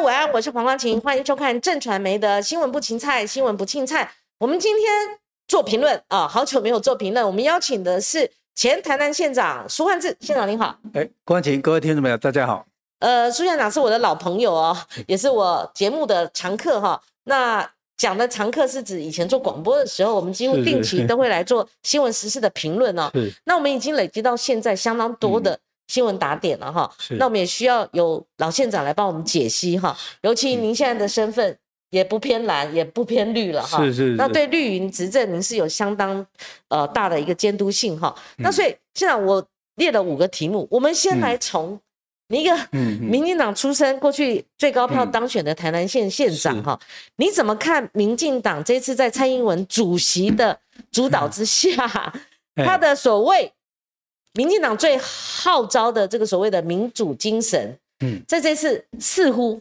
午安，我是黄光琴，欢迎收看正传媒的新闻不芹菜，新闻不青菜。我们今天做评论啊，好久没有做评论。我们邀请的是前台南县长苏焕智县长，您好。哎，光琴，各位听众朋友，大家好。呃，苏县长是我的老朋友哦，也是我节目的常客哈。那讲的常客是指以前做广播的时候，我们几乎定期都会来做新闻时事的评论哦。那我们已经累积到现在相当多的。新闻打点了哈，那我们也需要有老县长来帮我们解析哈。尤其您现在的身份也不偏蓝，也不偏绿了哈。是是。那对绿营执政，您是有相当呃大的一个监督性哈。那所以现在我列了五个题目，我们先来从一个民进党出身、过去最高票当选的台南县县长哈，你怎么看民进党这次在蔡英文主席的主导之下，他的所谓？民进党最号召的这个所谓的民主精神，嗯，在这次似乎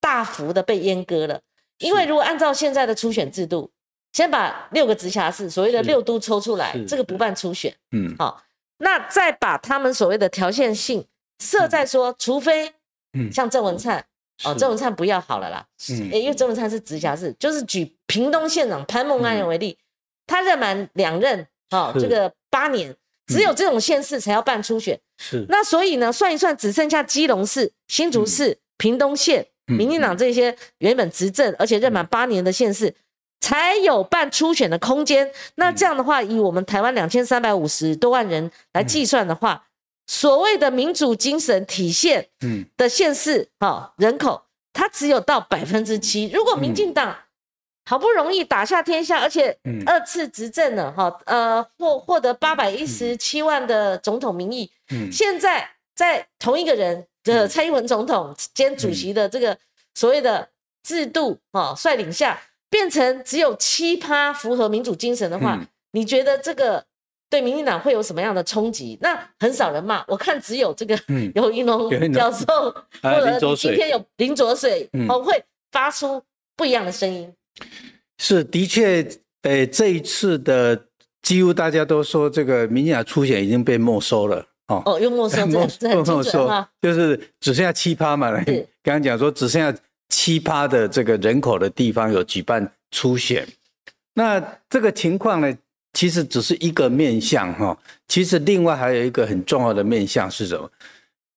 大幅的被阉割了。因为如果按照现在的初选制度，先把六个直辖市所谓的六都抽出来，这个不办初选，嗯，好，那再把他们所谓的条件性设在说，除非，嗯，像郑文灿，哦，郑文灿不要好了啦，嗯，因为郑文灿是直辖市，就是举屏东县长潘孟安为例，他任满两任，哦，这个八年。只有这种县市才要办初选，是。那所以呢，算一算，只剩下基隆市、新竹市、屏东县，民进党这些原本执政而且任满八年的县市，才有办初选的空间。那这样的话，以我们台湾两千三百五十多万人来计算的话，所谓的民主精神体现的县市啊，人口它只有到百分之七。如果民进党好不容易打下天下，而且二次执政了哈，呃获获得八百一十七万的总统民意，现在在同一个人的蔡英文总统兼主席的这个所谓的制度哈率领下，变成只有七趴符合民主精神的话，你觉得这个对民进党会有什么样的冲击？那很少人骂，我看只有这个 有一龙教授 或者今天有林卓水哦会发出不一样的声音。是的确，诶，这一次的几乎大家都说这个民进党初选已经被没收了，哦，哦，又没收，没收，就是只剩下七趴嘛。刚刚讲说只剩下七趴的这个人口的地方有举办初选，那这个情况呢，其实只是一个面向哈，其实另外还有一个很重要的面向是什么？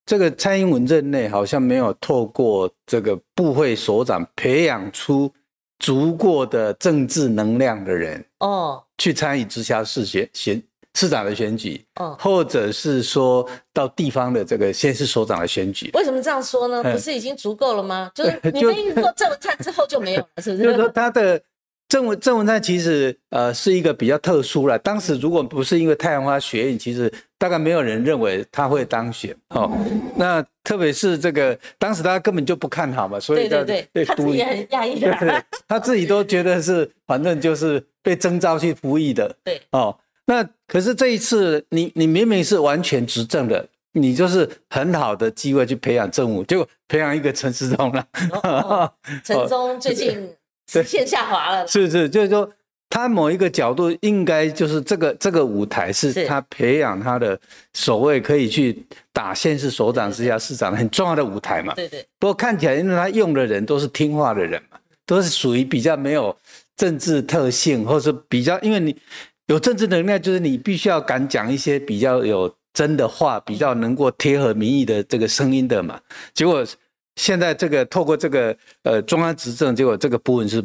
这个蔡英文任内好像没有透过这个部会所长培养出。足过的政治能量的人哦，去参与直辖市选选市长的选举哦，或者是说到地方的这个县市首长的选举，为什么这样说呢？不是已经足够了吗？就是你们一说郑文灿之后就没有了，是不是？就是说他的。郑文郑文灿其实呃是一个比较特殊了。当时如果不是因为太阳花学运，其实大概没有人认为他会当选哦。那特别是这个当时他根本就不看好嘛，所以对对对，他自己也很压抑的，他自己都觉得是反正就是被征召去服役的。对哦，那可是这一次你你明明是完全执政的，你就是很好的机会去培养政务，结果培养一个陈世忠了。陈忠最近。线下滑了，是是，就是说，他某一个角度应该就是这个这个舞台是他培养他的所谓可以去打县市首长之下市长很重要的舞台嘛。对对。不过看起来，因为他用的人都是听话的人嘛，都是属于比较没有政治特性，或是比较，因为你有政治能量，就是你必须要敢讲一些比较有真的话，比较能够贴合民意的这个声音的嘛。结果。现在这个透过这个呃中央执政，结果这个部分是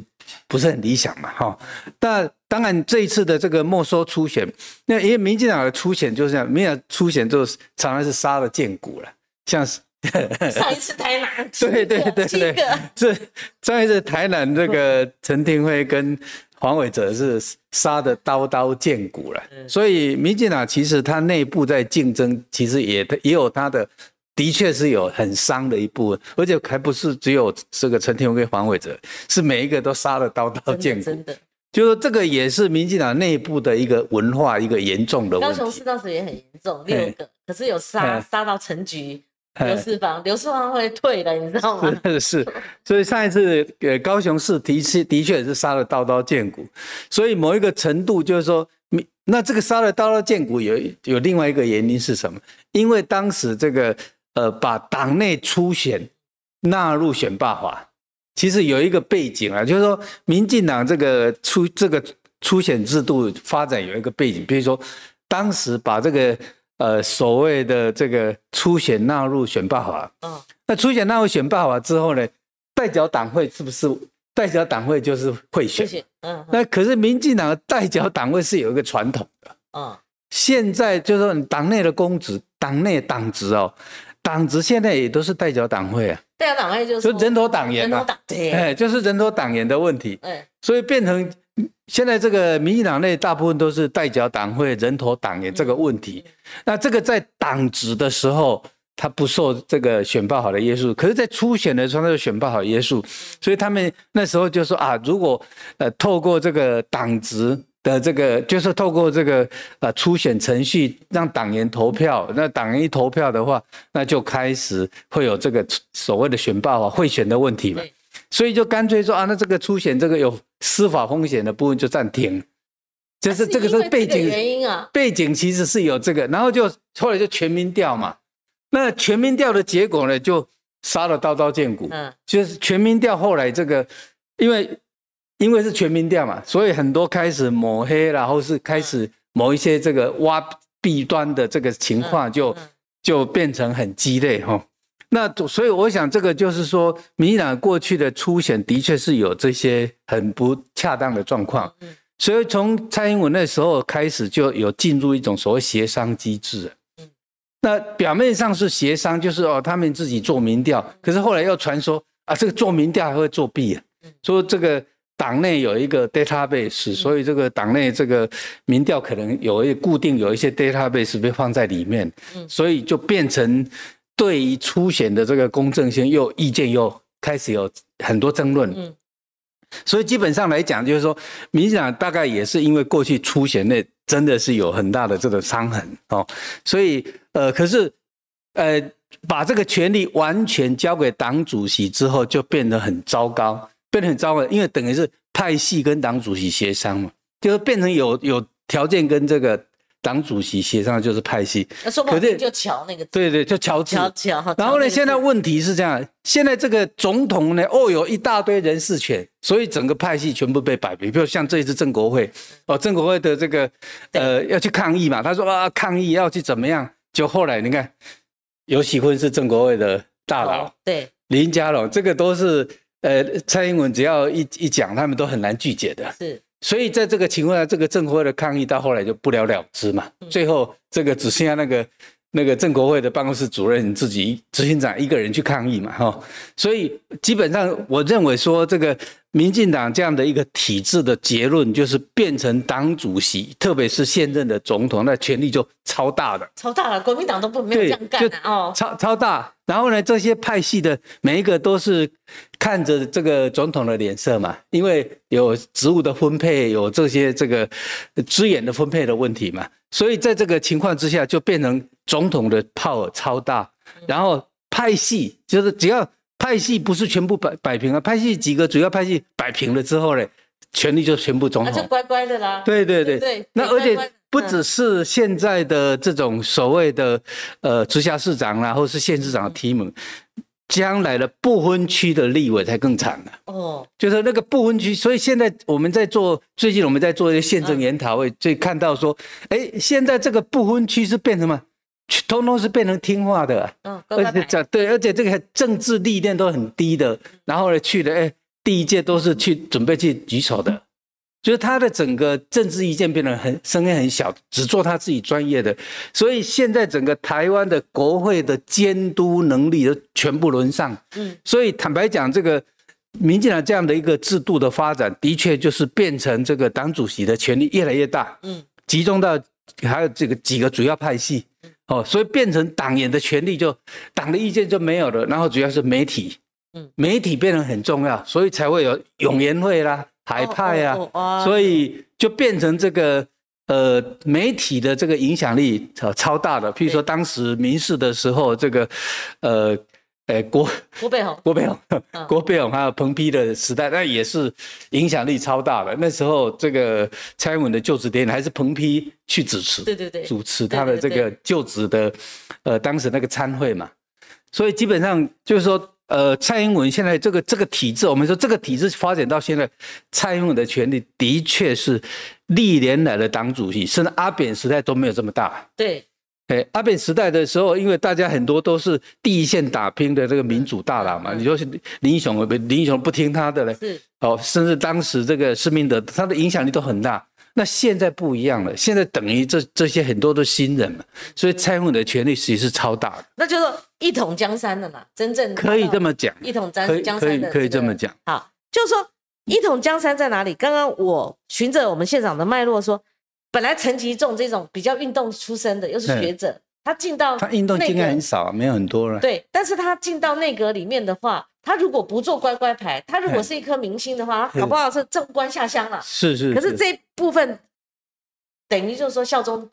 不是很理想嘛？哈，那当然这一次的这个没收初选，那因为民进党的初选就是这样，民进党初选就常常是杀了见骨了，像是 上一次台南，对对对对，是上一次台南这个陈廷辉跟黄伟哲是杀的刀刀见骨了，所以民进党其实他内部在竞争，其实也也有他的。的确是有很伤的一部分，而且还不是只有这个陈天荣跟黄伟哲，是每一个都杀了刀刀见骨。真的，就说这个也是民进党内部的一个文化，一个严重的问题。高雄市当时也很严重，六个，可是有杀杀到陈局、刘世芳，刘世芳会退的，你知道吗？是是，所以上一次呃高雄市的确的确也是杀了刀刀见骨，所以某一个程度就是说，那这个杀了刀刀见骨有有另外一个原因是什么？因为当时这个。呃，把党内初选纳入选罢法，其实有一个背景啊，就是说民进党这个初这个初选制度发展有一个背景，比如说当时把这个呃所谓的这个初选纳入选罢法，嗯，那初选纳入选罢法之后呢，代表党会是不是代表党会就是贿选？嗯，那可是民进党的代表党会是有一个传统的，嗯，现在就是说党内的公职、党内党职哦。党职现在也都是代表党会啊，代表党会就是人头党员嘛，哎，就是人头党员的问题，哎，所以变成现在这个民进党内大部分都是代表党会人头党员这个问题。那这个在党职的时候，他不受这个选报好的约束，可是，在初选的时候，他就选报好约束，所以他们那时候就说啊，如果呃透过这个党职。的这个就是透过这个呃初选程序让党员投票，那党员一投票的话，那就开始会有这个所谓的选罢法贿选的问题嘛，所以就干脆说啊，那这个初选这个有司法风险的部分就暂停，就是这个是背景原因啊，背景其实是有这个，然后就后来就全民调嘛，那全民调的结果呢就杀了刀刀见骨，嗯，就是全民调后来这个因为。因为是全民调嘛，所以很多开始抹黑，然后是开始某一些这个挖弊端的这个情况，就就变成很激烈哈。那所以我想，这个就是说，民进党过去的初选的确是有这些很不恰当的状况。所以从蔡英文那时候开始，就有进入一种所谓协商机制。那表面上是协商，就是哦，他们自己做民调，可是后来又传说啊，这个做民调还会作弊啊，说这个。党内有一个 database，所以这个党内这个民调可能有一固定有一些 database 被放在里面，所以就变成对于初选的这个公正性又意见又开始有很多争论。嗯，所以基本上来讲，就是说民进党大概也是因为过去初选那真的是有很大的这个伤痕哦，所以呃，可是呃，把这个权利完全交给党主席之后，就变得很糟糕。变得很糟了，因为等于是派系跟党主席协商嘛，就是变成有有条件跟这个党主席协商，就是派系。那说不定就乔那个对对，就乔乔乔。然后呢，现在问题是这样，现在这个总统呢，哦，有一大堆人事权，所以整个派系全部被摆平。比如像这一次郑国会，哦，郑国会的这个呃要去抗议嘛，他说啊抗议要去怎么样？就后来你看，尤喜坤是郑国会的大佬，对，林佳龙这个都是。呃，蔡英文只要一一讲，他们都很难拒绝的。是，所以在这个情况下，这个政会的抗议到后来就不了了之嘛。最后这个只剩下那个那个政国会的办公室主任自己执行长一个人去抗议嘛，哈。所以基本上我认为说这个。民进党这样的一个体制的结论，就是变成党主席，特别是现任的总统，那权力就超大的，超大了。国民党都不没有这样干哦，超超大。然后呢，这些派系的每一个都是看着这个总统的脸色嘛，因为有职务的分配，有这些这个资源的分配的问题嘛，所以在这个情况之下，就变成总统的 power 超大，然后派系就是只要。派系不是全部摆摆平了，派系几个主要派系摆平了之后呢，权力就全部总统，就乖乖的啦。对对对对，那而且不只是现在的这种所谓的呃直辖市长啦，或是县市长的提名，将来的不分区的立委才更惨了。哦，就是那个不分区，所以现在我们在做，最近我们在做一些宪政研讨会，所以看到说，哎，现在这个不分区是变成什么？通通是变成听话的，嗯，而且这对，而且这个政治历练都很低的，然后呢去的，哎，第一届都是去准备去举手的，就是他的整个政治意见变得很声音很小，只做他自己专业的，所以现在整个台湾的国会的监督能力都全部沦丧，嗯，所以坦白讲，这个民进党这样的一个制度的发展，的确就是变成这个党主席的权力越来越大，嗯，集中到还有这个几个主要派系。哦，所以变成党员的权利就党的意见就没有了，然后主要是媒体，嗯，媒体变得很重要，所以才会有永联会啦、海派啊，所以就变成这个呃媒体的这个影响力超超大的。譬如说当时民事的时候，这个呃。哎，郭郭贝宏，郭贝宏，郭贝宏，还有彭批的时代，那也是影响力超大的。那时候，这个蔡英文的就职典礼还是彭批去主持，对对对，主持他的这个就职的，呃，当时那个参会嘛。所以基本上就是说，呃，蔡英文现在这个这个体制，我们说这个体制发展到现在，蔡英文的权力的确是历年来的党主席，甚至阿扁时代都没有这么大。对，哎，阿扁时代的时候，因为大家很多都是第一线打拼的这个民主大佬嘛，你说林英雄，林英雄不听他的嘞，是哦，甚至当时这个施明德，他的影响力都很大。那现在不一样了，现在等于这这些很多都新人嘛，所以蔡英文的权力其实是超大的。那就是一统江山的嘛，真正可以这么讲，一统江可以江山的、可以这么讲。好，就是说一统江山在哪里？刚刚我循着我们现场的脉络说，本来陈吉仲这种比较运动出身的，又是学者，他进到他运动经验很少，没有很多了。对，但是他进到内阁里面的话。他如果不做乖乖牌，他如果是一颗明星的话，他搞不好是正官下乡了。是是。可是这部分等于就是说效忠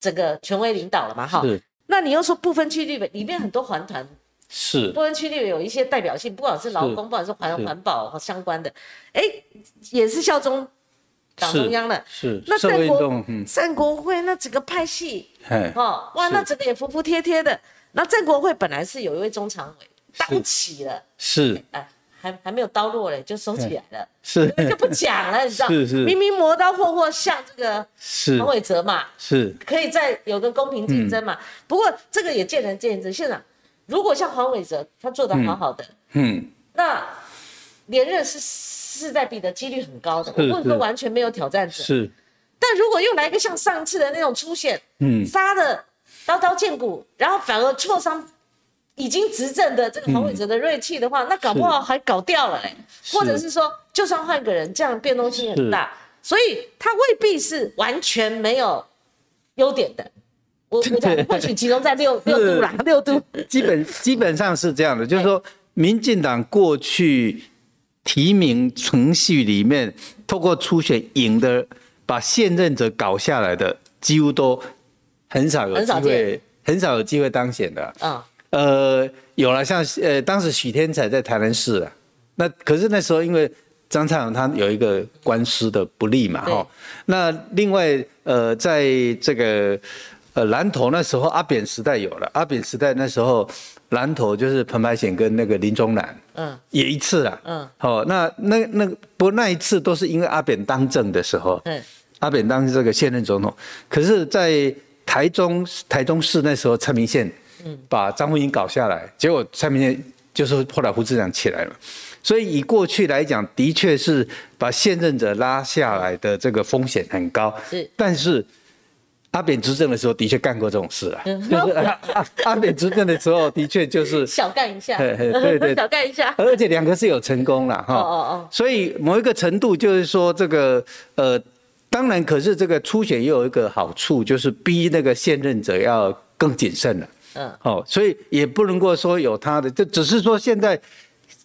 整个权威领导了嘛？哈。是。那你又说部分区立委里面很多环团，是部分区立委有一些代表性，不管是劳工，不管是环环保和相关的，哎，也是效忠党中央了。是。那战国战国会那整个派系，哦，哇，那整个也服服帖帖的。那战国会本来是有一位中常委。当起了，是，哎，还还没有刀落嘞，就收起来了，是，就不讲了，你知道，是是，明明磨刀霍霍像这个是。黄伟哲嘛，是，可以再有个公平竞争嘛。不过这个也见仁见智。现场如果像黄伟哲他做的好好的，嗯，那连任是势在必得，几率很高的，我不能说完全没有挑战者，是。但如果又来一个像上次的那种出现，嗯，杀的刀刀见骨，然后反而挫伤。已经执政的这个黄伟哲的锐气的话，那搞不好还搞掉了嘞，或者是说，就算换个人，这样变动性很大，所以他未必是完全没有优点的。我 我讲或许集中在六六度啦，六度。基本基本上是这样的，就是说，民进党过去提名程序里面，透过初选赢的，把现任者搞下来的，几乎都很少有机会，很少有机会当选的。嗯。呃，有了，像呃，当时许天才在台南市啊，那可是那时候因为张灿荣他有一个官司的不利嘛，哈，那另外呃，在这个呃蓝头那时候阿扁时代有了，阿扁时代那时候蓝头就是彭白显跟那个林宗南，嗯，也一次了，嗯，好，那那那不过那一次都是因为阿扁当政的时候，嗯，阿扁当这个现任总统，可是，在台中台中市那时候蔡明宪。把张富英搞下来，结果蔡明宪就是后来胡志强起来了，所以以过去来讲，的确是把现任者拉下来的这个风险很高。是，但是阿扁执政的时候的确干过这种事啊，就是阿阿扁执政的时候的确就是 小干一下，对对，小干一下，而且两个是有成功了哈。哦哦哦。所以某一个程度就是说这个呃，当然可是这个初选也有一个好处，就是逼那个现任者要更谨慎了。嗯，哦，所以也不能够说有他的，就只是说现在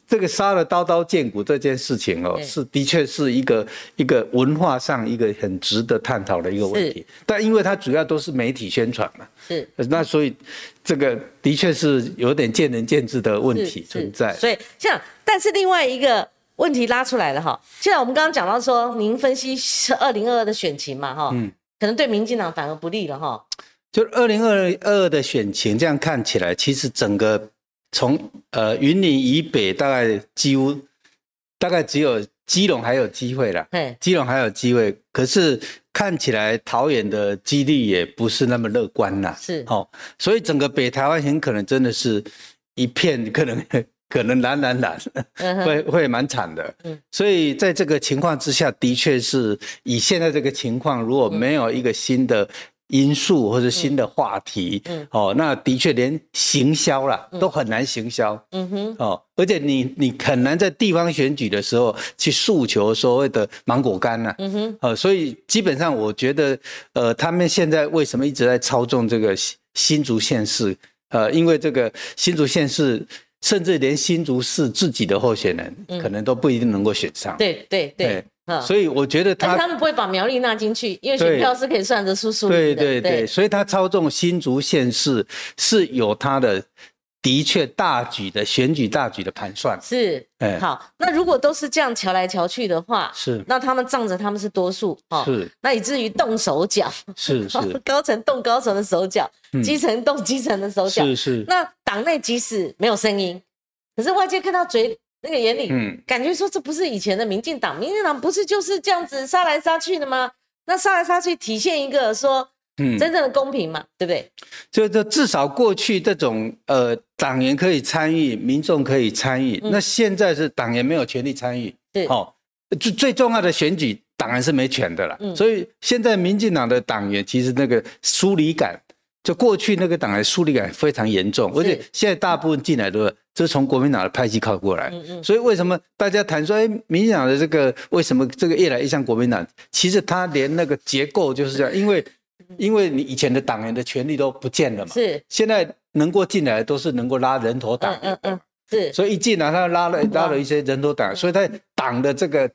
这个杀了刀刀见骨这件事情哦，是的确是一个一个文化上一个很值得探讨的一个问题。但因为它主要都是媒体宣传嘛，是，那所以这个的确是有点见仁见智的问题存在。所以像，但是另外一个问题拉出来了哈，现在我们刚刚讲到说，您分析是二零二二的选情嘛哈，嗯，可能对民进党反而不利了哈。就二零二二的选情，这样看起来，其实整个从呃云林以北，大概几乎大概只有基隆还有机会了。对，基隆还有机会，可是看起来桃园的几率也不是那么乐观啦。是，哦，所以整个北台湾很可能真的是一片可能 可能蓝蓝蓝，会会蛮惨的。嗯，所以在这个情况之下，的确是以现在这个情况，如果没有一个新的。因素或者新的话题，嗯，哦，那的确连行销啦都很难行销，嗯哼，哦，而且你你很难在地方选举的时候去诉求所谓的芒果干呐，嗯哼，呃，所以基本上我觉得，呃，他们现在为什么一直在操纵这个新新竹县市？呃，因为这个新竹县市，甚至连新竹市自己的候选人可能都不一定能够选上，对对。对。所以我觉得他他们不会把苗栗纳进去，因为选票是可以算得出数对对对，所以他操纵新竹县市是有他的的确大举的选举大举的盘算。是，哎，好，那如果都是这样瞧来瞧去的话，是，那他们仗着他们是多数，哦，是，那以至于动手脚，是是，高层动高层的手脚，基层动基层的手脚，是是。那党内即使没有声音。可是外界看到嘴那个眼里，嗯，感觉说这不是以前的民进党，民进党不是就是这样子杀来杀去的吗？那杀来杀去体现一个说嗯，真正的公平嘛，对不对？就就至少过去这种呃党员可以参与，民众可以参与，嗯。那现在是党员没有权利参与，是。哦、最最重要的选举党员是没权的了，嗯。所以现在民进党的党员其实那个疏离感，就过去那个党的疏离感非常严重，而且现在大部分进来都是这是从国民党的派系靠过来，嗯嗯，所以为什么大家谈说，哎，民进党的这个为什么这个越来越像国民党？其实他连那个结构就是这样，因为因为你以前的党员的权利都不见了嘛，是，现在能够进来都是能够拉人头党嗯，嗯嗯，是，所以一进来他拉了拉了一些人头党，所以他党的这个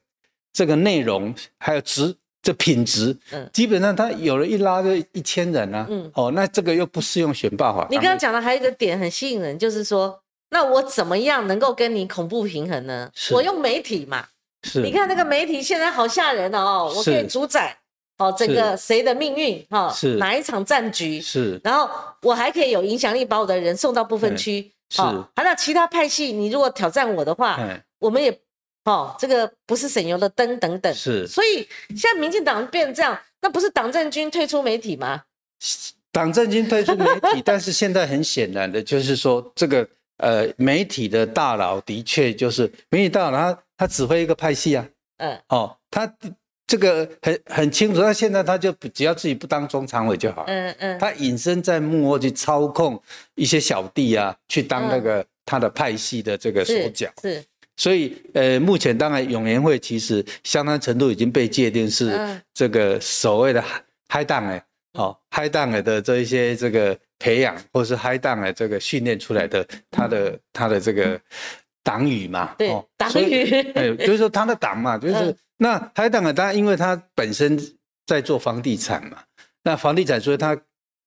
这个内容还有质这品质嗯，基本上他有了一拉就一千人啊。嗯，哦，那这个又不适用选罢法。你刚刚讲的还有一个点很吸引人，就是说，那我怎么样能够跟你恐怖平衡呢？是。我用媒体嘛，是。你看那个媒体现在好吓人哦，我可以主宰哦整个谁的命运哈，是。哪一场战局，是。然后我还可以有影响力，把我的人送到部分区。嗯是。哦，还有其他派系，你如果挑战我的话，嗯我们也哦，这个不是省油的灯等等。是所以现在民进党变这样，那不是党政军退出媒体吗？党政军退出媒体，但是现在很显然的就是说，这个呃媒体的大佬的确就是媒体大佬他他指挥一个派系啊，嗯，哦，他这个很很清楚，他现在他就不只要自己不当中常委就好，嗯嗯，他隐身在幕后去操控一些小弟啊，去当那个他的派系的这个手是脚。是，所以呃，目前当然永联会其实相当程度已经被界定是嗯。这个所谓的嗨嗨档哎，好嗨档哎的这一些这个培养，或是嗨档哎这个训练出来的他的他的这个党羽嘛，对哦，党羽。哎，就是说他的党嘛，就是嗯。那嗨档哎，他因为他本身在做房地产嘛，那房地产所以他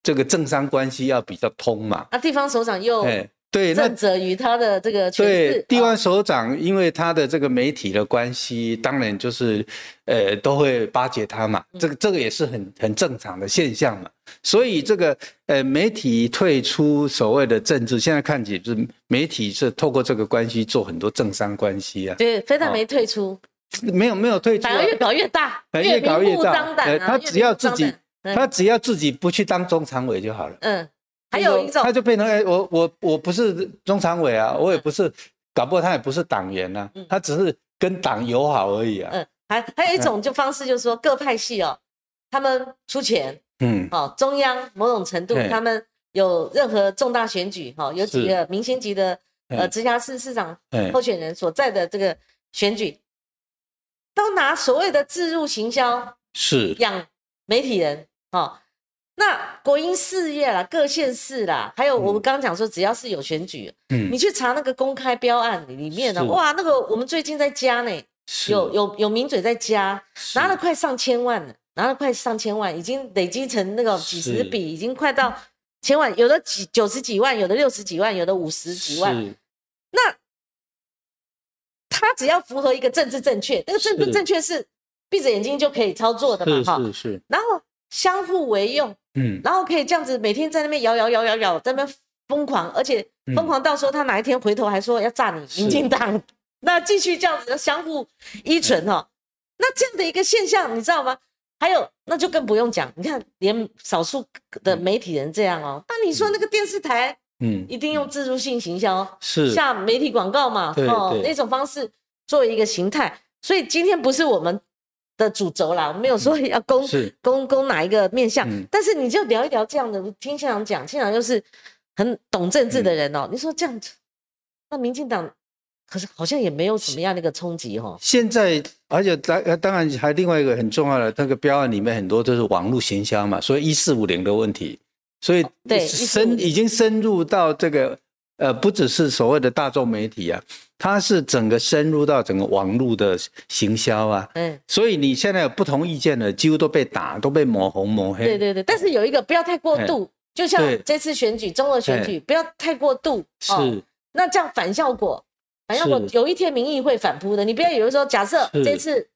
这个政商关系要比较通嘛，那地方首长又哎，对，那正责于他的这个对，，地方哦首长因为他的这个媒体的关系，当然就是，呃，都会巴结他嘛。嗯。这个这个也是很很正常的现象嘛。所以这个呃，媒体退出所谓的政治，现在看起是媒体是透过这个关系做很多政商关系啊，对，非但哦没退出，没有没有退出、啊。反而，越搞越大，呃越搞越大。他只要自己他只要自己不去当中常委就好了。嗯，还有一种他就变成哎，我我我不是中常委啊，我也不是，搞不好他也不是党员呐、嗯。他只是跟党友好而已啊。嗯，还还有一种就方式，就是说各派系哦，他们出钱嗯，哦，中央某种程度嘿。他们有任何重大选举哈、哦，有几是个明星级的呃嘿。直辖市市长哎候选人所在的这个选举，都拿所谓的自入行销是。养媒体人哦。那国营事业啦、各县市啦，还有我们刚刚讲说，只要是有选举，嗯。你去查那个公开标案里面呢，是。哇，那个我们最近在加呢，有有有名嘴在加，拿了快上千万了，拿了快上千万，已经累积成那个几十是笔，已经快到千万，有的几九十几万，有的六十几万，有的五十几万。那他只要符合一个政治正确，那个政治正确是闭着眼睛就可以操作的嘛，哈。是是，然后相互为用，嗯。然后可以这样子每天在那边摇摇摇摇摇，在那边疯狂，而且疯狂到说他哪一天回头还说要炸你是。民进党，那继续这样子相互依存哈、那这样的一个现象，你知道吗？还有，那就更不用讲，你看连少数的媒体人这样哦，那你说那个电视台嗯。一定用自助性行销是。下媒体广告嘛，对对。那种方式作为一个形态，所以今天不是我们的主轴啦，我没有说要攻攻攻哪一个面向，嗯。但是你就聊一聊这样的，听县长讲，县长又是很懂政治的人哦，嗯你说这样子，那民进党可是好像也没有什么样的一个冲击哦，现在，而且当呃当然还另外一个很重要的那个标案里面很多都是网络行销嘛，所以一四五零的问题，所以深1450已经深入到这个呃不只是所谓的大众媒体啊，它是整个深入到整个网络的行销啊，嗯，所以你现在有不同意见的，几乎都被打，都被抹红抹黑。对对对，但是有一个不要太过度，就像这次选举中俄选举不要太过度，哦。是。那这样反效果，反效果有一天民意会反扑的。你不要以为说，假设这次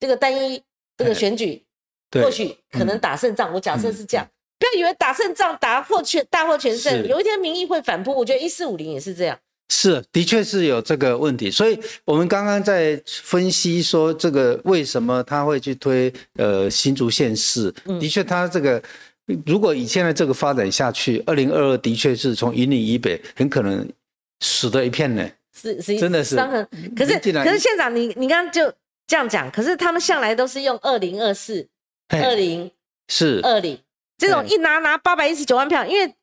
这个单一这个哎。选举，对。或许可能打胜仗，我假设是这样。嗯不要以为打胜仗打获全大获全胜，有一天民意会反扑。我觉得一四五零也是这样。是，的确是有这个问题，所以我们刚刚在分析说这个为什么他会去推呃新竹县市，的确他这个如果以现在这个发展下去，二零二二的确是从云林以北很可能死的一片呢。是是，真的是伤痕。可是可是县长，你你刚刚就这样讲，可是他们向来都是用二零二四、二零是二零这种一拿拿八百一十九万票，因为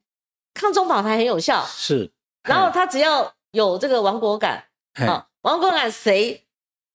抗中保台很有效。是，然后他只要有这个亡国感啊，亡国感谁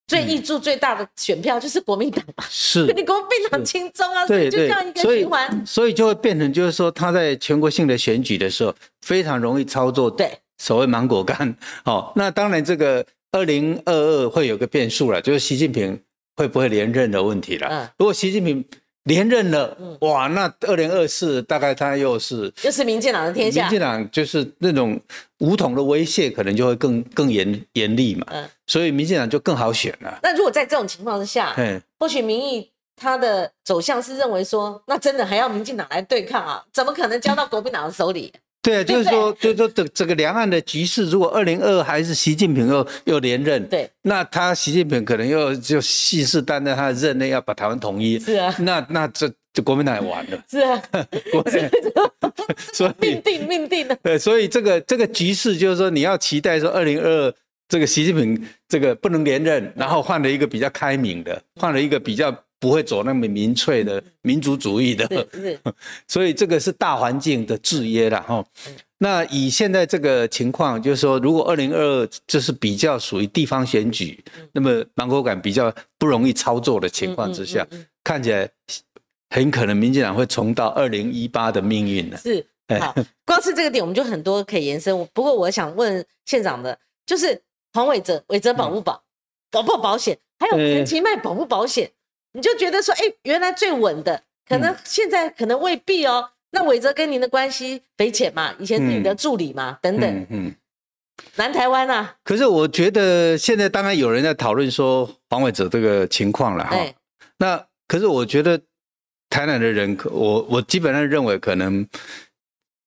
最易注最大的选票就是国民党嘛。是，你国民党轻松啊，对就这样一个循环，所以就会变成就是说他在全国性的选举的时候非常容易操作。对。所谓芒果干，哦，那当然这个二零二二会有个变数了，就是习近平会不会连任的问题了。嗯，如果习近平连任了，哇，那二零二四大概他又是又是民进党的天下。民进党就是那种武统的威胁，可能就会更更严严厉嘛。嗯，所以民进党就更好选了。那如果在这种情况之下，嗯，或许民意他的走向是认为说，那真的还要民进党来对抗啊？怎么可能交到国民党的手里？对啊，就是说，就是说，这这个两岸的局势，如果二零二还是习近平又又连任，对，那他习近平可能又就信誓旦旦他的任内要把台湾统一，是啊，那那这这国民党也完了，是啊 所以命定命定了，对，所以这个这个局势就是说，你要期待说二零二这个习近平这个不能连任，然后换了一个比较开明的，换了一个比较。不会走那么民粹的民族主义的，所以这个是大环境的制约了哈。那以现在这个情况，就是说，如果二零二二就是比较属于地方选举，那么芒果感比较不容易操作的情况之下，看起来很可能民进党会重到二零一八的命运了。是，好，光是这个点我们就很多可以延伸。不过我想问县长的，就是黄伟哲，伟哲保不保？保不保险？还有陈其迈保不保险？你就觉得说，哎，原来最稳的，可能现在可能未必哦。那伟哲跟您的关系匪浅嘛？以前是你的助理嘛？等等。嗯。南台湾啊。可是我觉得现在当然有人在讨论说黄伟哲这个情况了哈。那可是我觉得台南的人，我我基本上认为可能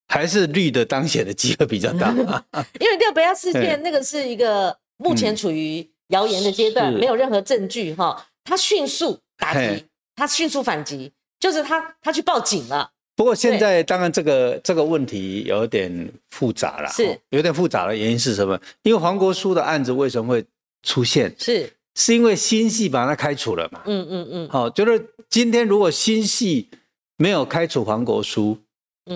还是绿的当选的机会比较大。因为六北亚事件 那个是一个目前处于谣言的阶段，没有任何证据哈。他迅速。打击他迅速反击，就是他他去报警了。不过现在当然这个这个问题有点复杂了，是有点复杂的原因是什么？因为黄国书的案子为什么会出现？是是因为新系把他开除了嘛？嗯嗯嗯。好，就是今天如果新系没有开除黄国书，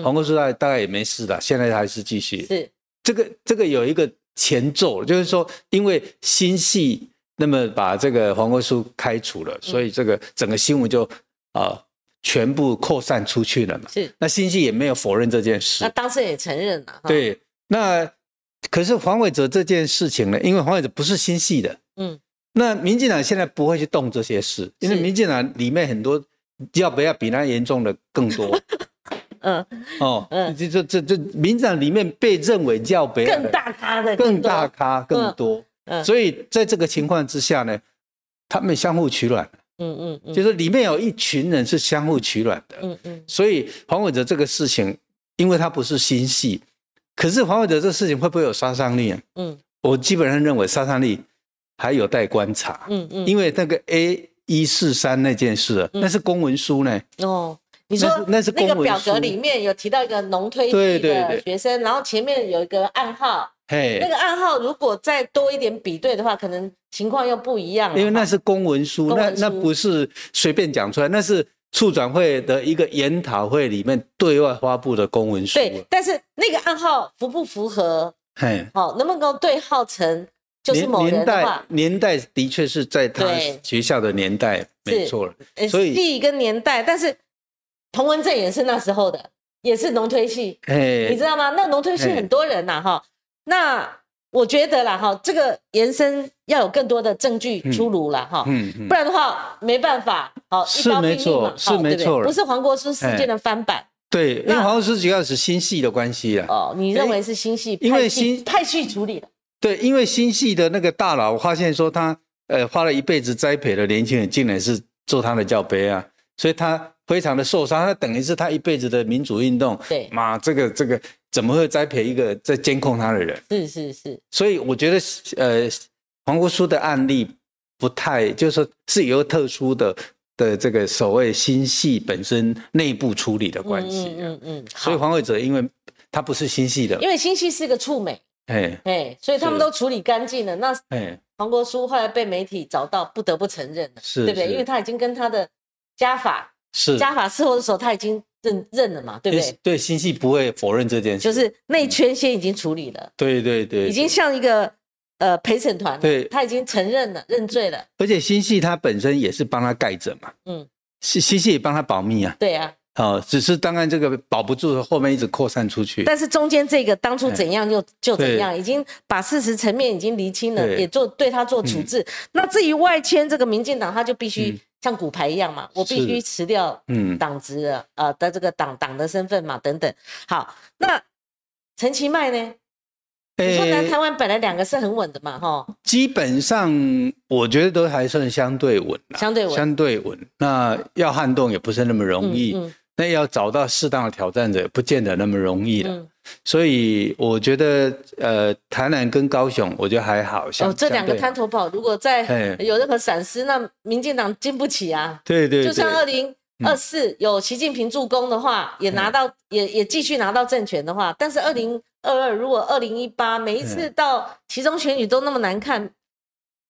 黄国书大大概也没事了，现在还是继续。是这个这个有一个前奏，就是说因为新系。那么把这个黄国书开除了，所以这个整个新闻就啊全部扩散出去了嘛。是，那新系也没有否认这件事。那当事人也承认了。对，那可是黄伟哲这件事情呢？因为黄伟哲不是新系的，嗯，那民进党现在不会去动这些事，因为民进党里面很多要不要比那严重的更多。嗯，哦，嗯，这这这这民进党里面被认为叫不要更大咖的更大咖更多。所以在这个情况之下呢，他们相互取暖，嗯嗯嗯，就是里面有一群人是相互取暖的，嗯嗯。所以黄伟哲这个事情，因为他不是新戏，可是黄伟哲这个事情会不会有杀伤力啊？嗯，我基本上认为杀伤力还有待观察，嗯嗯。因为那个 A 一四三那件事，那是公文书呢。哦，你说那是那个表格里面有提到一个农推系的学生，然后前面有一个暗号。那个暗号如果再多一点比对的话，可能情况又不一样。因为那是公文书，那那不是随便讲出来，那是处长会的一个研讨会里面对外发布的公文书。对，但是那个暗号符不符合？嘿，好，能不能够对号成就是某人的话？年代的确是在他学校的年代，没错了。所以地跟年代，但是童文正也是那时候的，也是农推系，你知道吗？那农推系很多人呐，哈。那我觉得啦，哈，这个延伸要有更多的证据出炉了，哈，嗯嗯，不然的话没办法，好，是没错，是没错，不是黄国书事件的翻版，对，因为黄国书主要是新系的关系啊，哦，你认为是新系，因为新派系处理的，对，因为新系的那个大佬发现说他，呃，花了一辈子栽培的年轻人，竟然是做他的教杯啊，所以他非常的受伤，他等于是他一辈子的民主运动，对，妈，这个这个。怎么会栽培一个在监控他的人？是是是，所以我觉得，呃，黄国书的案例不太，就是说是有特殊的的这个所谓新系本身内部处理的关系。嗯嗯嗯。所以黄伟哲，因为他不是新系的，因为新系是个触美，哎哎，所以他们都处理干净了。那哎，黄国书后来被媒体找到，不得不承认了，对不对？因为他已经跟他的家法是家法伺候的时候，他已经。认认了嘛，对不对？对，新系不会否认这件事，就是内圈先已经处理了。对对对，已经像一个呃陪审团，对，他已经承认了，认罪了。而且新系他本身也是帮他盖着嘛，嗯，新新系也帮他保密啊。对啊，哦，只是当然这个保不住，后面一直扩散出去。但是中间这个当初怎样就就怎样，已经把事实层面已经厘清了，也做对他做处置。那至于外迁这个民进党，他就必须。像骨牌一样嘛，我必须辞掉党职的呃的这个党党的身份嘛，等等。好，那陈其迈呢？你说南台湾本来两个是很稳的嘛，哈。基本上我觉得都还算相对稳相对稳，相对稳。那要撼动也不是那么容易。那要找到适当的挑战者，不见得那么容易了。所以我觉得，呃，台南跟高雄，我觉得还好。哦，这两个滩头堡，如果在有任何闪失，那民进党经不起啊。对对。就算二零二四有习近平助攻的话，也拿到，也也继续拿到政权的话，但是二零二二如果二零一八每一次到其中选举都那么难看。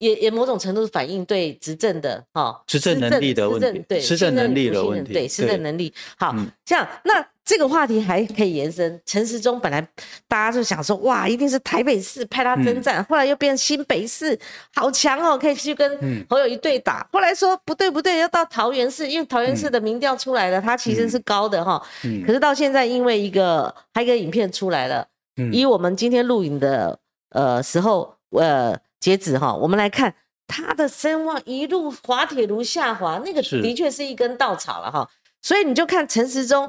也也某种程度反映对执政的哈执政能力的问题，对执政能力的问题，对执政能力。好，这样那这个话题还可以延伸。陈时中本来大家就想说，哇，一定是台北市派他征战，后来又变新北市，好强哦，可以去跟侯友谊对打。后来说不对不对，要到桃园市，因为桃园市的民调出来了，他其实是高的哈。可是到现在，因为一个还有一个影片出来了，以我们今天录影的呃时候，呃。截止哈，我们来看他的声望一路滑铁卢下滑，那个的确是一根稻草了哈。所以你就看陈时中，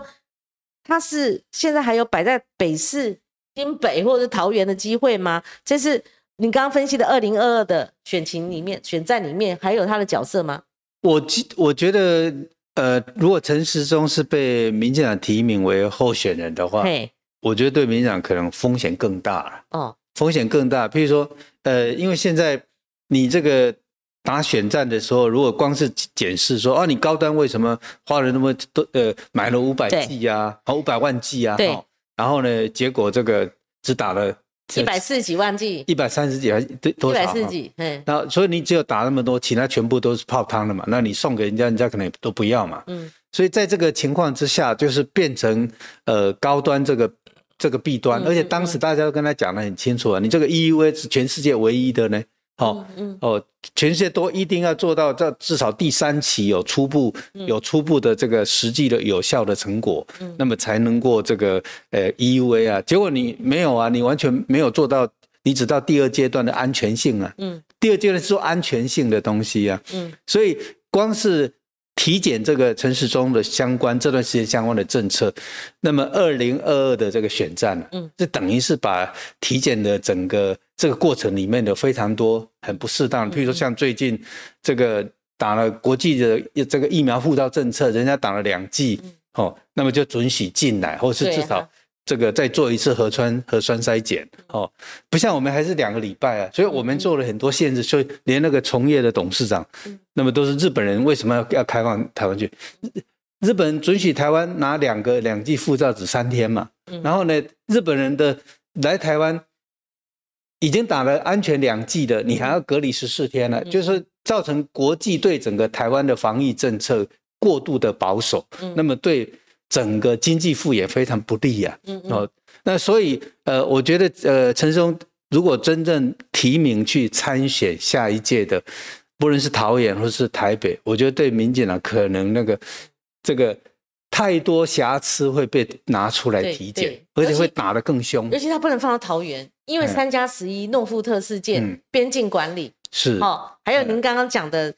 他是现在还有摆在北市、新北或者是桃园的机会吗？这是你刚刚分析的二零二二的选情里面、选战里面还有他的角色吗？我我觉得，呃，如果陈时中是被民进党提名为候选人的话，我觉得对民进党可能风险更大了。哦。风险更大，譬如说，呃，因为现在你这个打选战的时候，如果光是检视说，哦，你高端为什么花了那么多，呃，买了五百 G 啊，好五百万 G 啊，对，然后呢，结果这个只打了一百四十几万 G，一百三十几还多少？一百四十几，嗯，然后所以你只有打那么多，其他全部都是泡汤了嘛，那你送给人家，人家可能也都不要嘛，嗯，所以在这个情况之下，就是变成呃高端这个。这个弊端，而且当时大家都跟他讲得很清楚啊，你这个 EUA 是全世界唯一的呢，好，哦，全世界都一定要做到这至少第三期有初步有初步的这个实际的有效的成果，嗯。那么才能过这个呃 EUA 啊。结果你没有啊，你完全没有做到，你只到第二阶段的安全性啊，嗯，第二阶段是做安全性的东西啊，嗯，所以光是。体检这个城市中的相关这段时间相关的政策，那么二零二二的这个选战，嗯，这等于是把体检的整个这个过程里面的非常多很不适当，譬如说像最近这个打了国际的这个疫苗护照政策，人家打了两剂，哦，那么就准许进来，或是至少。这个再做一次核酸核酸筛检，哦，不像我们还是两个礼拜啊，所以我们做了很多限制，所以连那个从业的董事长，那么都是日本人，为什么要要开放台湾去？日本准许台湾拿两个两剂护照只三天嘛，然后呢，日本人的来台湾已经打了安全两剂的，你还要隔离十四天了，就是造成国际对整个台湾的防疫政策过度的保守，那么对。整个经济复也非常不利呀，哦，那所以呃，我觉得呃，陈松如果真正提名去参选下一届的，不论是桃园或是台北，我觉得对民进党可能那个这个太多瑕疵会被拿出来体检，而且会打得更凶。尤其他不能放到桃园，因为三加十一诺富特事件，边境管理是。哦，还有您刚刚讲的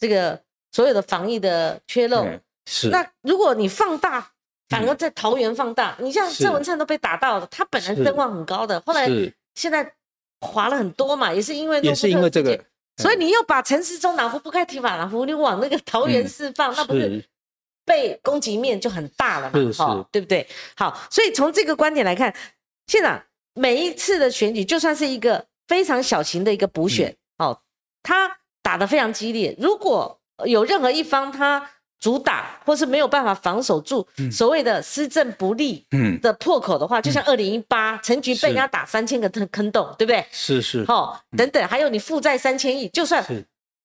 这个所有的防疫的缺漏。是，那如果你放大，反而在桃园放大，你像郑文灿都被打到了，他本来声望很高的，后来现在滑了很多嘛，也是因为也是因为这个，所以你又把陈时中哪壶不开提法哪壶，你往那个桃园释放，那不是被攻击面就很大了嘛，是是。对不对？好，所以从这个观点来看，县长每一次的选举，就算是一个非常小型的一个补选，哦，他打得非常激烈。如果有任何一方他主打或是没有办法防守住所谓的施政不利嗯，的破口的话，就像二零一八陈局被人家打三千个坑坑洞，对不对？是是，好、等等，还有你负债三千亿，就算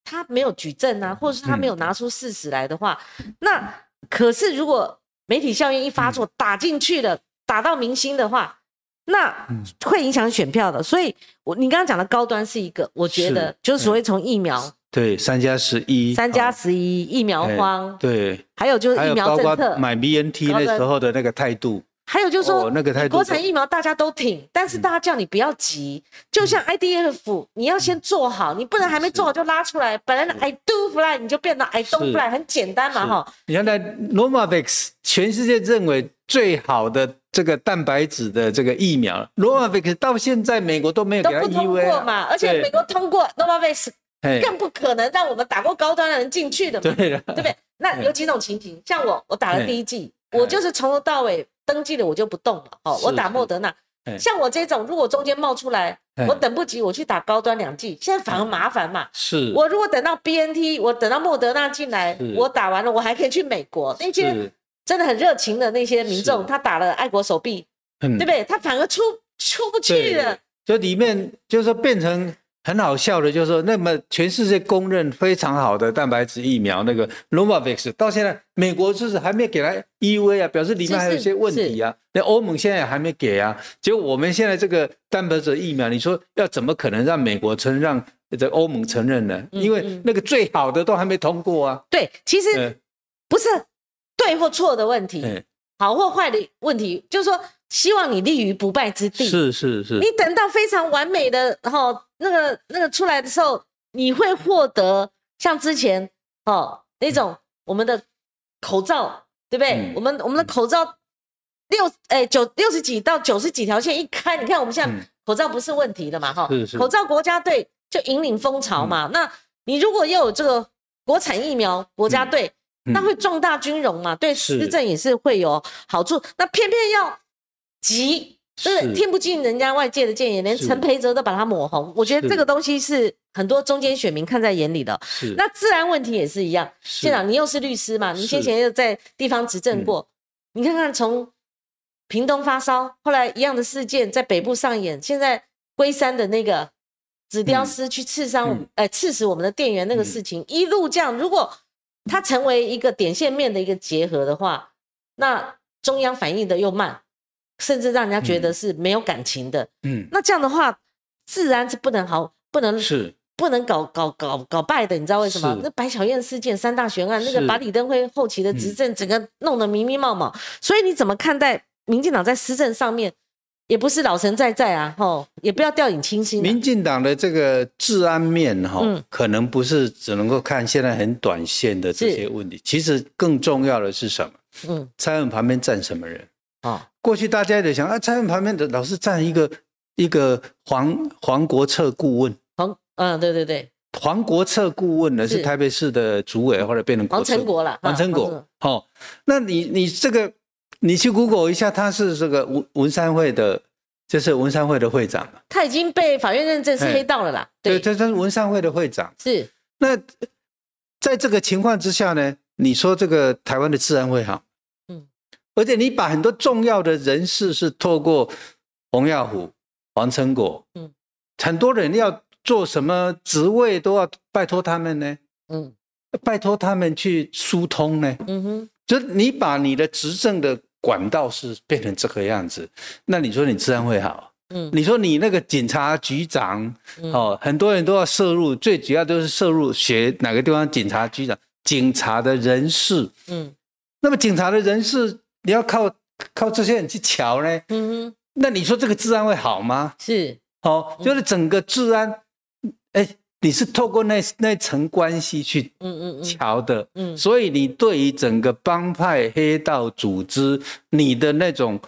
他没有举证啊，或者是他没嗯有拿出事实来的话，那可是如果媒体效应一发嗯。作，打进去了，打到明星的话，那嗯。会影响选票的。所以，我你刚刚讲的高端是一个，我觉得就是所谓从疫苗对，三加十一，三加哦十一疫苗哎荒，对，还有就是疫苗政策，括买 BNT 那高端时候的那个态度，还有就是说哦，那个态度国产疫苗大家都挺，但是大家叫你不要急，就像 IDF，你要先做好，你不能还没做好就拉出来。本来的 I do fly 你就变成 I don't fly，很简单嘛是。哈。原来 Novavax 全世界认为最好的这个蛋白质的这个疫苗，Novavax 到现在美国都没有给不通过嘛，而且美国通过 Novavax 嘿更不可能让我们打过高端的人进去的嘛，对的，对不对？那有几种情形，像我，我打了第一剂，我就是从头到尾登记了我就不动了，哦，我打莫德纳。像我这种，如果中间冒出来，我等不及，我去打高端两剂，现在反而麻烦嘛。是，我如果等到 BNT，我等到莫德纳进来，我打完了，我还可以去美国。那些，真的很热情的那些民众，他打了爱国手臂，嗯对不对？他反而出出不去了。就里面就是说变成很好笑的，就是说，那么全世界公认非常好的蛋白质疫苗那个 Novavax，到现在美国就是还没给它 EUA 啊，表示里面还有一些问题啊。那欧盟现在也还没给啊，结果我们现在这个蛋白质疫苗，你说要怎么可能让美国承认，让这欧盟承认呢？嗯因为嗯那个最好的都还没通过啊。对，其实嗯不是对或错的问题，嗯，好或坏的问题，就是说希望你立于不败之地。是是是你，等到非常完美的哈、那个那个出来的时候，你会获得像之前哦那种我们的口罩，对不对？嗯我们我们的口罩六哎九六十几到九十几条线一开，你看我们现在嗯口罩不是问题的嘛哈、是是口罩国家队就引领风潮嘛。那你如果又有这个国产疫苗国家队，嗯那会壮大军容嘛，对是施政也是会有好处。那偏偏要急，就？是听不进人家外界的建议，连陈培哲都把他抹红。我觉得这个东西是很多中间选民看在眼里的。是那治安问题也是一样。县长，你又是律师嘛？你先前又在地方执政过，你看看从屏东发烧，后来一样的事件在北部上演，现在龟山的那个纸雕师去刺伤我们，嗯呃，刺死我们的店员那个事情，一路这样，如果它成为一个点线面的一个结合的话，那中央反应的又慢，甚至让人家觉得是没有感情的。嗯。那这样的话，自然是不能好，不能是。不能搞搞搞搞败的，你知道为什么？那白小燕事件三大悬案，那个把李登辉后期的执政整个弄得迷迷冒冒，所以你怎么看待民进党在施政上面，也不是老神在在啊，吼，也不要掉以轻心啊、民进党的这个治安面哈、嗯。可能不是只能够看现在很短线的这些问题，其实更重要的是什么？嗯，蔡英文旁边站什么人？哦，过去大家也得想啊，蔡英文旁边的老是站一个一个黄黄国策顾问，黄，嗯，对对对，黄国策顾问呢是是台北市的主委，或者变成黄成国了，黄成国。好。哦，那你你这个你去 Google 一下，他是这个文文山会的，就是文山会的会长？他已经被法院认证是哎黑道了啦，对，对，这是文山会的会长。是，那在这个情况之下呢，你说这个台湾的治安会好？嗯，而且你把很多重要的人士是透过洪耀虎、王成果，嗯，很多人要做什么职位都要拜托他们呢，嗯。拜托他们去疏通呢。嗯哼，就是你把你的执政的管道是变成这个样子，那你说你治安会好？嗯。你说你那个警察局长嗯。哦，很多人都要涉入，最主要都是涉入学哪个地方警察局长、警察的人事。嗯。那么警察的人事，你要靠靠这些人去瞧呢？嗯哼，那你说这个治安会好吗？是，哦，就是整个治安，哎，你是透过那那层关系去嗯嗯嗯瞧的，嗯，所以你对于整个帮派黑道组织，你的那种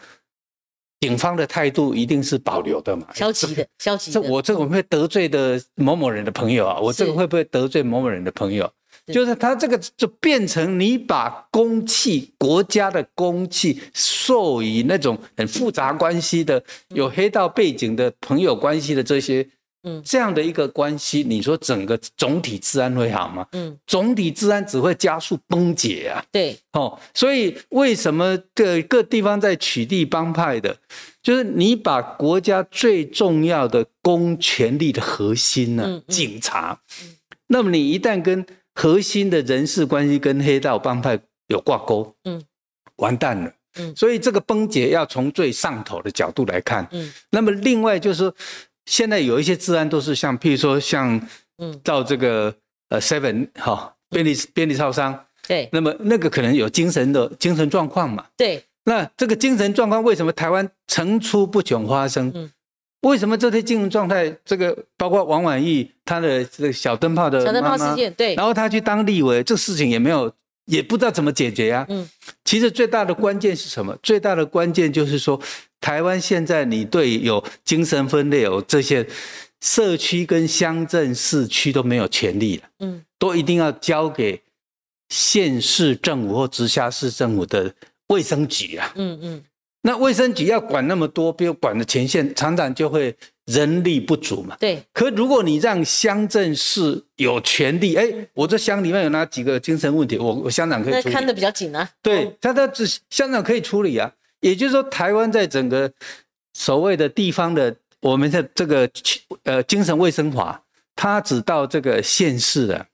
警方的态度一定是保留的嘛？消极的，消极这的，我这个会不会得罪的某某人的朋友啊？我这个会不会得罪某某人的朋友？就是它这个就变成你把公器国家的公器授予那种很复杂关系的有黑道背景的朋友关系的这些。嗯，这样的一个关系，你说整个总体治安会好吗？嗯，总体治安只会加速崩解啊。对，哦，所以为什么各各地方在取缔帮派的，就是你把国家最重要的公权力的核心呢，警察，那么你一旦跟核心的人事关系跟黑道帮派有挂钩，嗯，完蛋了。嗯，所以这个崩解要从最上头的角度来看。嗯，那么另外就是说。现在有一些治安都是像，譬如说像，嗯，到这个呃 Seven 哈便利便利超商，对，那么那个可能有精神的精神状况嘛，对，那这个精神状况为什么台湾层出不穷发生？嗯，为什么这些精神状态，这个包括王婉玉他的这个小灯泡的小灯泡事件，对，然后他去当立委，这事情也没有。也不知道怎么解决呀。嗯，其实最大的关键是什么？最大的关键就是说，台湾现在你对有精神分裂有这些社区跟乡镇市区都没有权利了。嗯，都一定要交给县市政府或直辖市政府的卫生局啊。嗯嗯，那卫生局要管那么多，比如管的前线，常常就会。人力不足嘛？对。可如果你让乡镇市有权利，哎，我这乡里面有哪几个精神问题，我我乡长可以。那看的比较紧啊。对，他他只乡长可以处理啊。也就是说，台湾在整个所谓的地方的我们的这个呃精神卫生法，它只到这个县市的，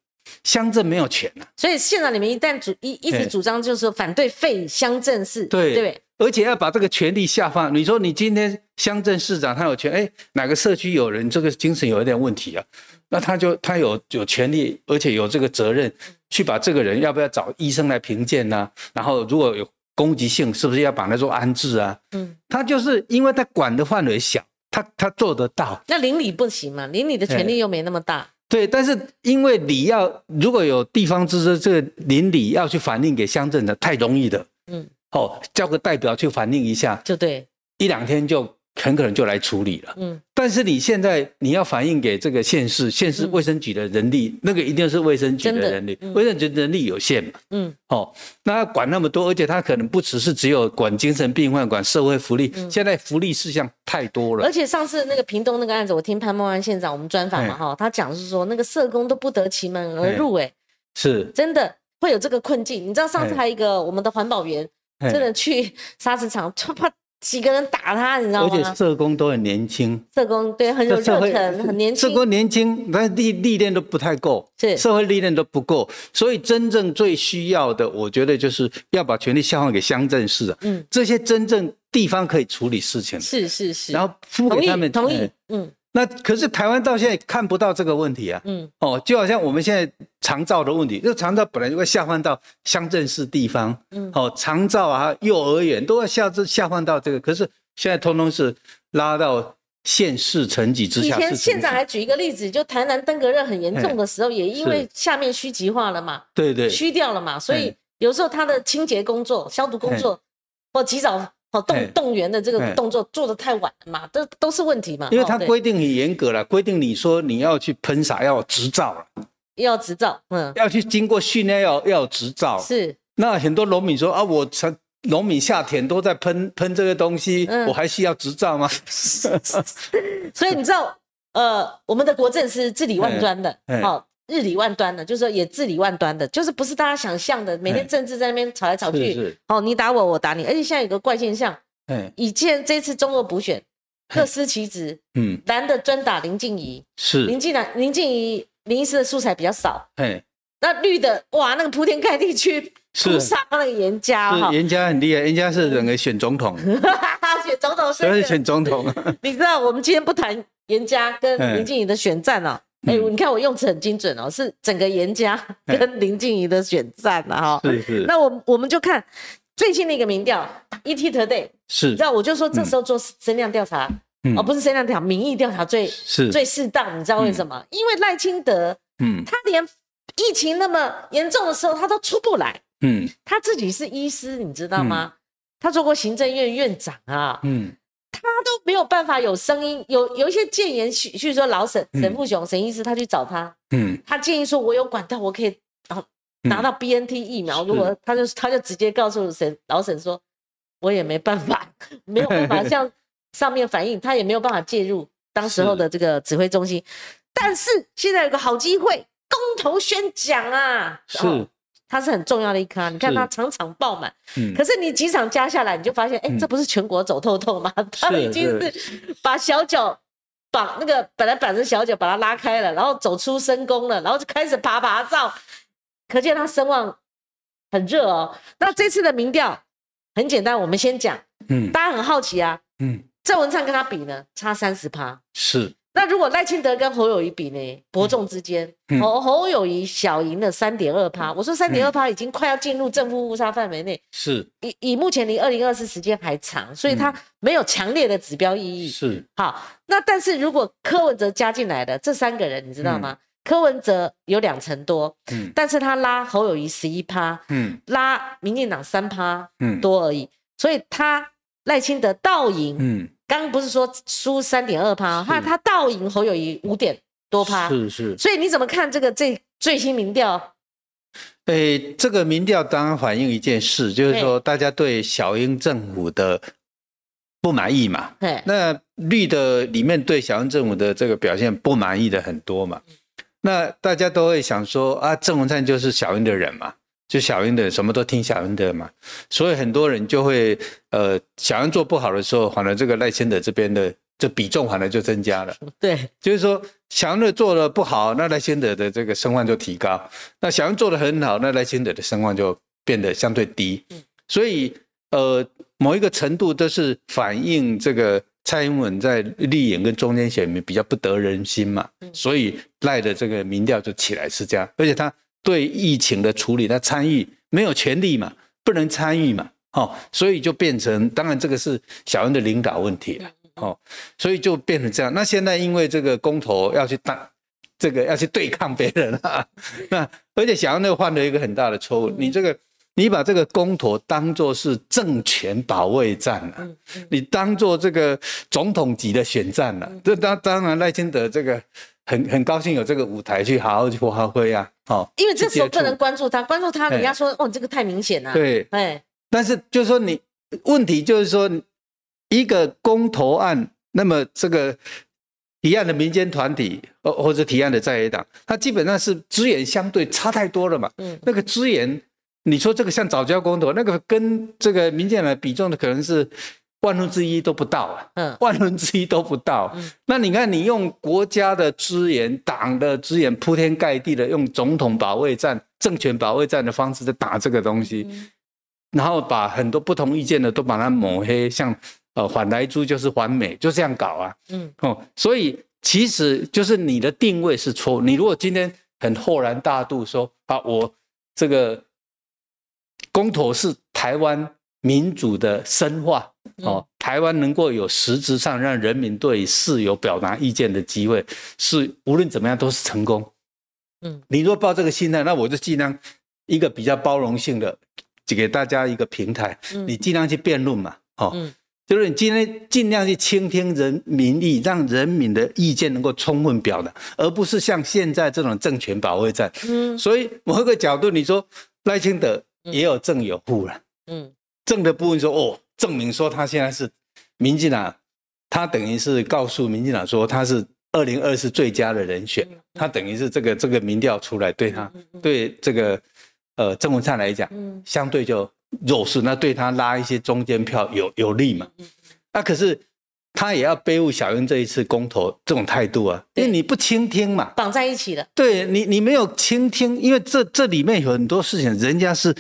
乡镇没有权啊。所以县长你们一旦主一一直主张就是反对废乡镇市，对对。而且要把这个权力下放。你说你今天乡镇市长他有权，哎，哪个社区有人这个精神有一点问题啊？那他就他有有权利，而且有这个责任去把这个人要不要找医生来评鉴呢？然后如果有攻击性，是不是要把他做安置啊？嗯，他就是因为他管的范围小，他他做得到。那邻里不行嘛？邻里的权力又没那么大。对，但是因为你要如果有地方自治，这个邻里要去反映给乡镇的，太容易的。嗯。哦，叫个代表去反映一下，就对，一两天就很可能就来处理了。嗯，但是你现在你要反映给这个县市，县市卫生局的人力，那个一定是卫生局的人力，卫生局人力有限嘛。嗯，哦，那要管那么多，而且他可能不只是只有管精神病患，管社会福利，现在福利事项太多了。而且上次那个屏东那个案子，我听潘孟安县长我们专访嘛，哈，他讲是说那个社工都不得其门而入，哎，是真的会有这个困境。你知道上次还有一个我们的环保员。真的去沙石场，就怕几个人打他，你知道吗？而且社工都很年轻，社工对很有热忱，很年轻。社工年轻，但历历练都不太够，是。社会历练都不够，所以真正最需要的，我觉得就是要把权力下放给乡镇市啊，嗯，这些真正地方可以处理事情，是是是，然后付给他们，同意，嗯。那可是台湾到现在看不到这个问题啊，嗯，哦，就好像我们现在长照的问题，这长照本来就会下放到乡镇市地方，嗯，哦，长照啊，幼儿园都要下这下放到这个，可是现在通通是拉到县市层级之下。以前县长还举一个例子，就台南登革热很严重的时候，也因为下面虚极化了嘛，对对，虚掉了嘛，所以有时候他的清洁工作、消毒工作或及早。好动动员的这个动作做的太晚了嘛，这都是问题嘛。因为它规定很严格了，规定你说你要去喷洒要执照了，要执照，嗯，要去经过训练要要执照。是。那很多农民说啊，我成农民下田都在喷喷这个东西，我还需要执照吗？所以你知道，呃，我们的国政是治理万端的，好。日理万端的，就是说也治理万端的，就是不是大家想象的，每天政治在那边吵来吵去，哦，你打我，我打你，而且现在有个怪现象，嗯，以前这次中俄补选各司其职，嗯，男的专打林静怡，是。林静兰林静怡林医师的素材比较少，哎，那绿的哇，那个铺天盖地去屠杀那个严家，是严家很厉害，严家是整个选总统，选总统是选总统，你知道我们今天不谈严家跟林静怡的选战啊。哎，你看我用词很精准哦，是整个严家跟林静怡的选战了哈。是是。那我我们就看最近的一个民调，ET Today，是。你知道，我就说这时候做声量调查，哦，不是声量调查，民意调查最是最适当。你知道为什么？因为赖清德，嗯，他连疫情那么严重的时候他都出不来，嗯，他自己是医师，你知道吗？他做过行政院院长啊，嗯。他都没有办法有声音，有有一些谏言，去去说老沈沈富雄沈医师，他去找他，嗯，他建议说，我有管道，我可以然后拿到 B N T 疫苗，如果他就他就直接告诉沈老沈说，我也没办法，没有办法向 上面反映，他也没有办法介入当时候的这个指挥中心。但是现在有个好机会，公投宣讲啊，是。它是很重要的一咖，你看它场场爆满，可是你几场加下来，你就发现，哎，这不是全国走透透吗？他已经是把小脚绑那个本来绑着小脚把它拉开了，然后走出深宫了，然后就开始爬爬照，可见他声望很热哦。那这次的民调很简单，我们先讲，嗯，大家很好奇啊，嗯，郑文灿跟他比呢，差三十趴，是。那如果赖清德跟侯友谊比呢？伯仲之间，侯侯友谊小赢了三点二趴。我说三点二趴已经快要进入正负误差范围内。是，以以目前离二零二四时间还长，所以它没有强烈的指标意义。是，好，那但是如果柯文哲加进来的这三个人，你知道吗？柯文哲有两成多，嗯，但是他拉侯友谊十一趴，嗯，拉民进党三趴，嗯，多而已，所以他赖清德倒赢，嗯。刚刚不是说输三点二趴，他他倒赢侯友谊五点多趴，是是。所以你怎么看这个最最新民调？诶，这个民调当然反映一件事，就是说大家对小英政府的不满意嘛。对。那绿的里面对小英政府的这个表现不满意的很多嘛。那大家都会想说啊，郑文灿就是小英的人嘛。就小英的什么都听小英的嘛，所以很多人就会呃，小英做不好的时候，反而这个赖清德这边的这比重反而就增加了。对，就是说小英的做的不好，那赖清德的这个声望就提高；那小英做的很好，那赖清德的声望就变得相对低。嗯，所以呃，某一个程度都是反映这个蔡英文在立营跟中间选民比较不得人心嘛，所以赖的这个民调就起来是这样，而且他。对疫情的处理，他参与没有权利嘛，不能参与嘛，哦，所以就变成，当然这个是小恩的领导问题了，哦，所以就变成这样。那现在因为这个公投要去当，这个要去对抗别人啊，那而且小恩又犯了一个很大的错误，你这个你把这个公投当做是政权保卫战了，你当做这个总统级的选战了，这当当然赖清德这个。很很高兴有这个舞台去好好去发挥啊！好，因为这时候不能关注他，关注他，人家说哦，你这个太明显了。对，哎，但是就是说你问题就是说一个公投案，那么这个提案的民间团体或或者提案的在野党，他基本上是资源相对差太多了嘛。嗯，那个资源，你说这个像早教公投，那个跟这个民间的比重的可能是。万分之一都不到啊，嗯，万分之一都不到。那你看，你用国家的资源、党的资源铺天盖地的用总统保卫战、政权保卫战的方式在打这个东西，然后把很多不同意见的都把它抹黑，像呃反来猪就是反美，就这样搞啊，嗯哦，所以其实就是你的定位是错。你如果今天很豁然大度说啊，我这个公投是台湾。民主的深化哦，台湾能够有实质上让人民对事有表达意见的机会，是无论怎么样都是成功。嗯，你若抱这个心态，那我就尽量一个比较包容性的，给大家一个平台，你尽量去辩论嘛，哦，就是你今天尽量去倾听人民意，让人民的意见能够充分表达，而不是像现在这种政权保卫战。嗯，所以某一个角度，你说赖清德也有正有负了。嗯。正的部分说哦，证明说他现在是民进党，他等于是告诉民进党说他是二零二四最佳的人选，他等于是这个这个民调出来对他对这个呃郑文灿来讲，相对就弱势，那对他拉一些中间票有有利嘛？那可是他也要背负小英这一次公投这种态度啊，因为你不倾听嘛，绑在一起的。对你你没有倾听，因为这这里面有很多事情，人家是。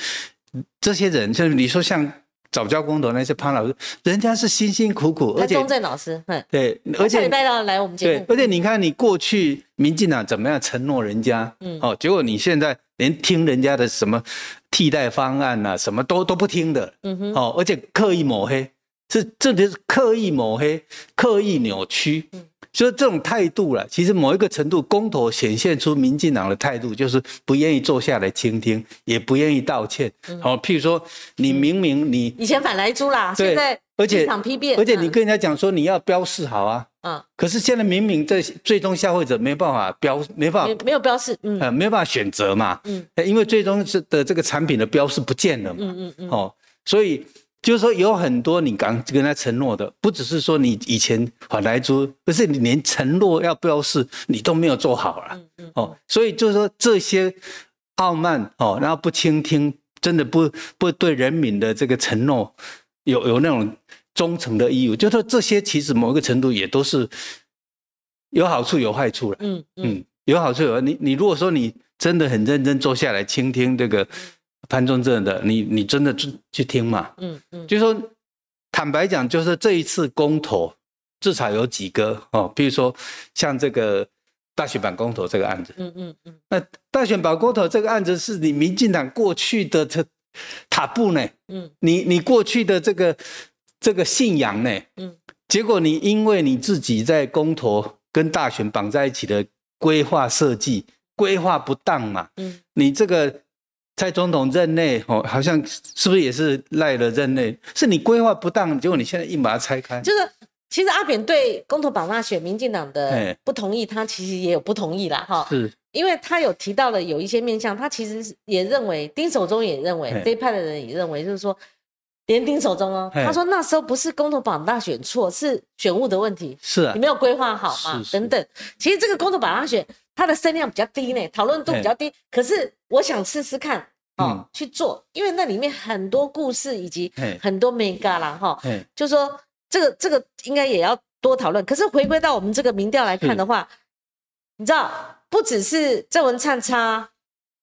这些人就是你说像早教工头那些潘老师，人家是辛辛苦苦，而且钟正老师，对，而且礼拜到来我们节目，对，而且你看你过去民进党怎么样承诺人家，嗯，哦，结果你现在连听人家的什么替代方案呐，什么都都不听的，嗯哼，哦，而且刻意抹黑，这这就是刻意抹黑，刻意扭曲，嗯。所以这种态度了，其实某一个程度，公投显现出民进党的态度，就是不愿意坐下来倾听，也不愿意道歉。好，譬如说，你明明你以前反来猪啦，现在而且场批变，而且你跟人家讲说你要标示好啊，啊，可是现在明明这最终消费者没办法标，没办法没有标示，嗯。呃没有办法选择嘛，嗯。呃因为最终是的这个产品的标示不见了嘛，嗯嗯嗯，哦，所以就是说有很多你刚跟他承诺的，不只是说你以前还来租，而是你连承诺要标示你都没有做好了。哦，所以就是说这些傲慢哦，然后不倾听，真的不不对人民的这个承诺有有那种忠诚的义务，就是说这些其实某一个程度也都是有好处有坏处了。嗯嗯嗯，有好处有你你如果说你真的很认真坐下来倾听这个潘宗正的，你你真的去去听嘛？嗯嗯。就是说坦白讲，就是这一次公投至少有几个哦，比如说像这个大选版公投这个案子，嗯嗯嗯。那大选版公投这个案子是你民进党过去的这塔布呢，嗯。你你过去的这个这个信仰呢，嗯。结果你因为你自己在公投跟大选绑在一起的规划设计规划不当嘛，嗯。你这个在总统任内哦，好像是不是也是赖了任内？是你规划不当，结果你现在硬把它拆开，就是其实阿扁对公投榜大选民进党的哎不同意，他其实也有不同意啦，哈，是。因为他有提到了有一些面向，他其实也认为丁守中也认为嘿。这一派的人也认为，就是说，连丁守中哦，他说那时候不是公投榜大选错，是选务的问题，是啊。你，没有规划好嘛，是是。等等。其实这个公投榜大选它的声量比较低呢，讨论度比较低，可是我想试试看哦、嗯。去做，因为那里面很多故事以及很多 mega 啦哈，嘿，就说这个这个应该也要多讨论。可是回归到我们这个民调来看的话，你知道，不只是郑文灿差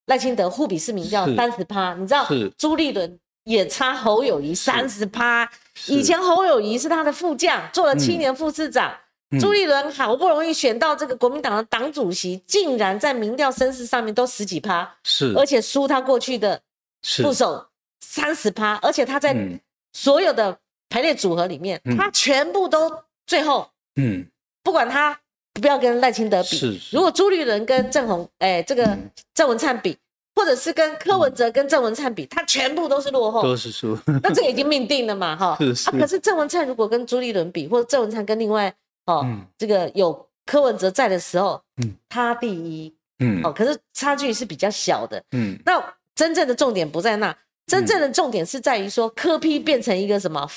赖清德互比式民调三十趴，你知道朱立伦也差侯友谊三十趴。以前侯友谊是他的副将，做了七嗯。年副市长。嗯朱立伦好不容易选到这个国民党的党主席，竟然在民调声势上面都十几趴，是。而且输他过去的副手三十趴，而且他在嗯。所有的排列组合里面，嗯。他全部都最后嗯。不管他不要跟赖清德比，是是。如果朱立伦跟郑红哎这个嗯。郑文灿比，或者是跟柯文哲跟郑文灿比，他全部都是落后。都是输，那这个已经命定了嘛，哈。是是。啊，可是郑文灿如果跟朱立伦比，或者郑文灿跟另外哦、嗯这个有柯文哲在的时候，嗯他第一嗯哦，可是差距是比较小的。嗯那真正的重点不在那，真正的重点是在于说柯批变成一个什么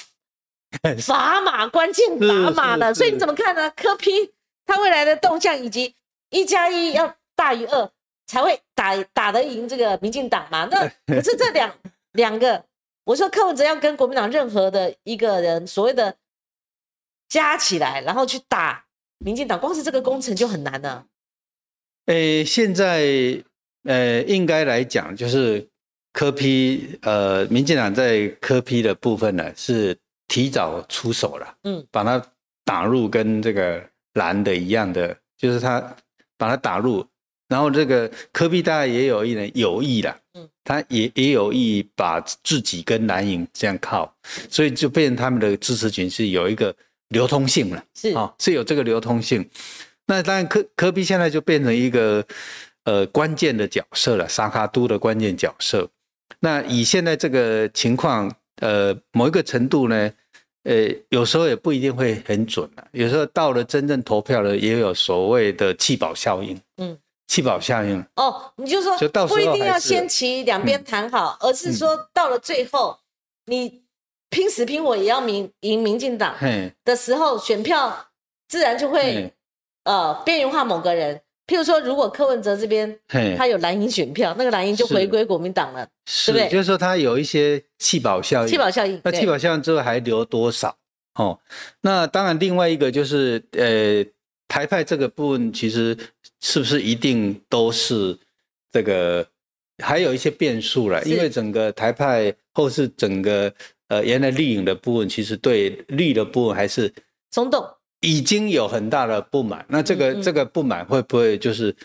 砝码关键砝码了。所以你怎么看呢？柯批他未来的动向以及一加一要大于二才会打打得赢这个民进党嘛？那可是这两两个，我说柯文哲要跟国民党任何的一个人所谓的加起来，然后去打民进党，光是这个工程就很难了。诶，现在呃，应该来讲就是科批，呃，民进党在科批的部分呢是提早出手了，嗯，把它打入跟这个蓝的一样的，就是他把它打入，然后这个科批大概也有一点有意了，嗯，他也也有意把自己跟蓝营这样靠，所以就变成他们的支持群是有一个流通性了。是，哦，是有这个流通性。那当然科科比现在就变成一个呃关键的角色了，沙卡都的关键角色。那以现在这个情况，呃，某一个程度呢，呃，有时候也不一定会很准了。有时候到了真正投票了，也有所谓的弃保效应。嗯，弃保效应，哦，你就说不一定要先期两边谈好，而是说到了最后，你拼死拼活也要民赢民进党，的时候，选票自然就会，呃边缘化某个人。譬如说，如果柯文哲这边，他有蓝营选票，那个蓝营就回归国民党了，是，对不对就是说他有一些弃保效应。弃保效应。那弃保效应之后还留多少？哦，那当然，另外一个就是，呃，台派这个部分其实是不是一定都是这个，还有一些变数了，因为整个台派或是整个呃原来绿营的部分，其实对绿的部分还是松动，已经有很大的不满。那这个、嗯嗯这个不满会不会就是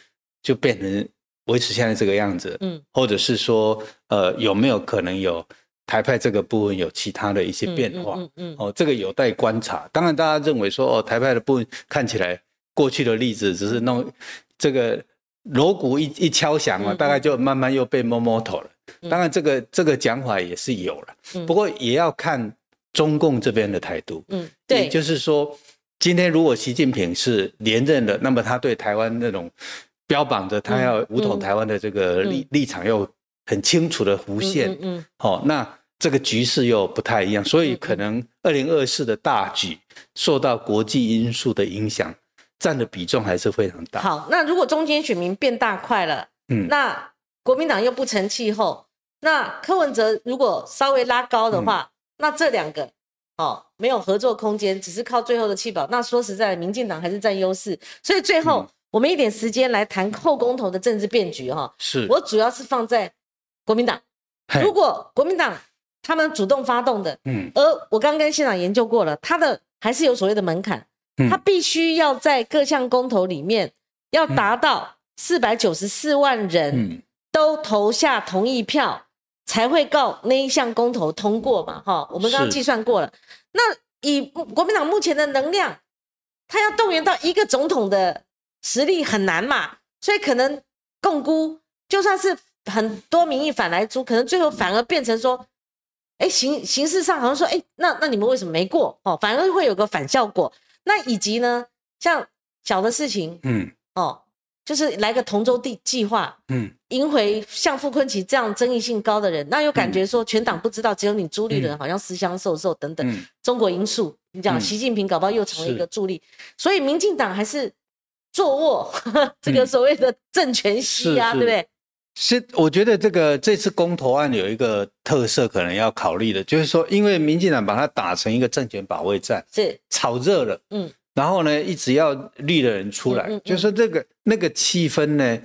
就变成维持现在这个样子？嗯，或者是说，呃，有没有可能有台派这个部分有其他的一些变化？嗯嗯嗯，哦，这个有待观察。当然，大家认为说，哦，台派的部分看起来过去的例子只是弄这个锣鼓一一敲响嘛，嗯嗯。大概就慢慢又被摸摸头了。嗯。当然，这个这个讲法也是有了，嗯。不过也要看中共这边的态度。嗯，也对，就是说，今天如果习近平是连任的，那么他对台湾那种标榜着他要武统台湾的这个立立场又很清楚的弧线，嗯嗯，好，那这个局势又不太一样，所以可能二零二四的大局受到国际因素的影响，占的比重还是非常大。好，那如果中间选民变大块了，嗯，那国民党又不成气候，那柯文哲如果稍微拉高的话，那这两个哦没有合作空间，只是靠最后的气保。那说实在，民进党还是占优势。所以最后我们一点时间来谈后公投的政治变局哈。是我主要是放在国民党。如果国民党他们主动发动的，嗯，而我刚跟现场研究过了，他的还是有所谓的门槛，他必须要在各项公投里面要达到四百九十四万人。都投下同意票，才会告那一项公投通过嘛？哈，我们刚刚计算过了。那以国民党目前的能量，他要动员到一个总统的实力很难嘛？所以可能共估，就算是很多民意反来租，可能最后反而变成说，哎，形形式上好像说，哎，那那你们为什么没过？哦，反而会有个反效果。那以及呢，像小的事情，嗯，哦。就是来个同舟地计划，嗯，赢回像傅昆萁这样争议性高的人，那又感觉说全党不知道，只有你朱立伦好像私相授受等等，中国因素，你讲习近平搞不好又成为一个助力，所以民进党还是坐卧 这个所谓的政权西啊，对不对？是，我觉得这个这次公投案有一个特色，可能要考虑的，就是说，因为民进党把它打成一个政权保卫战，是炒热了，嗯。然后呢，一直要绿的人出来，就是这个那个气氛呢，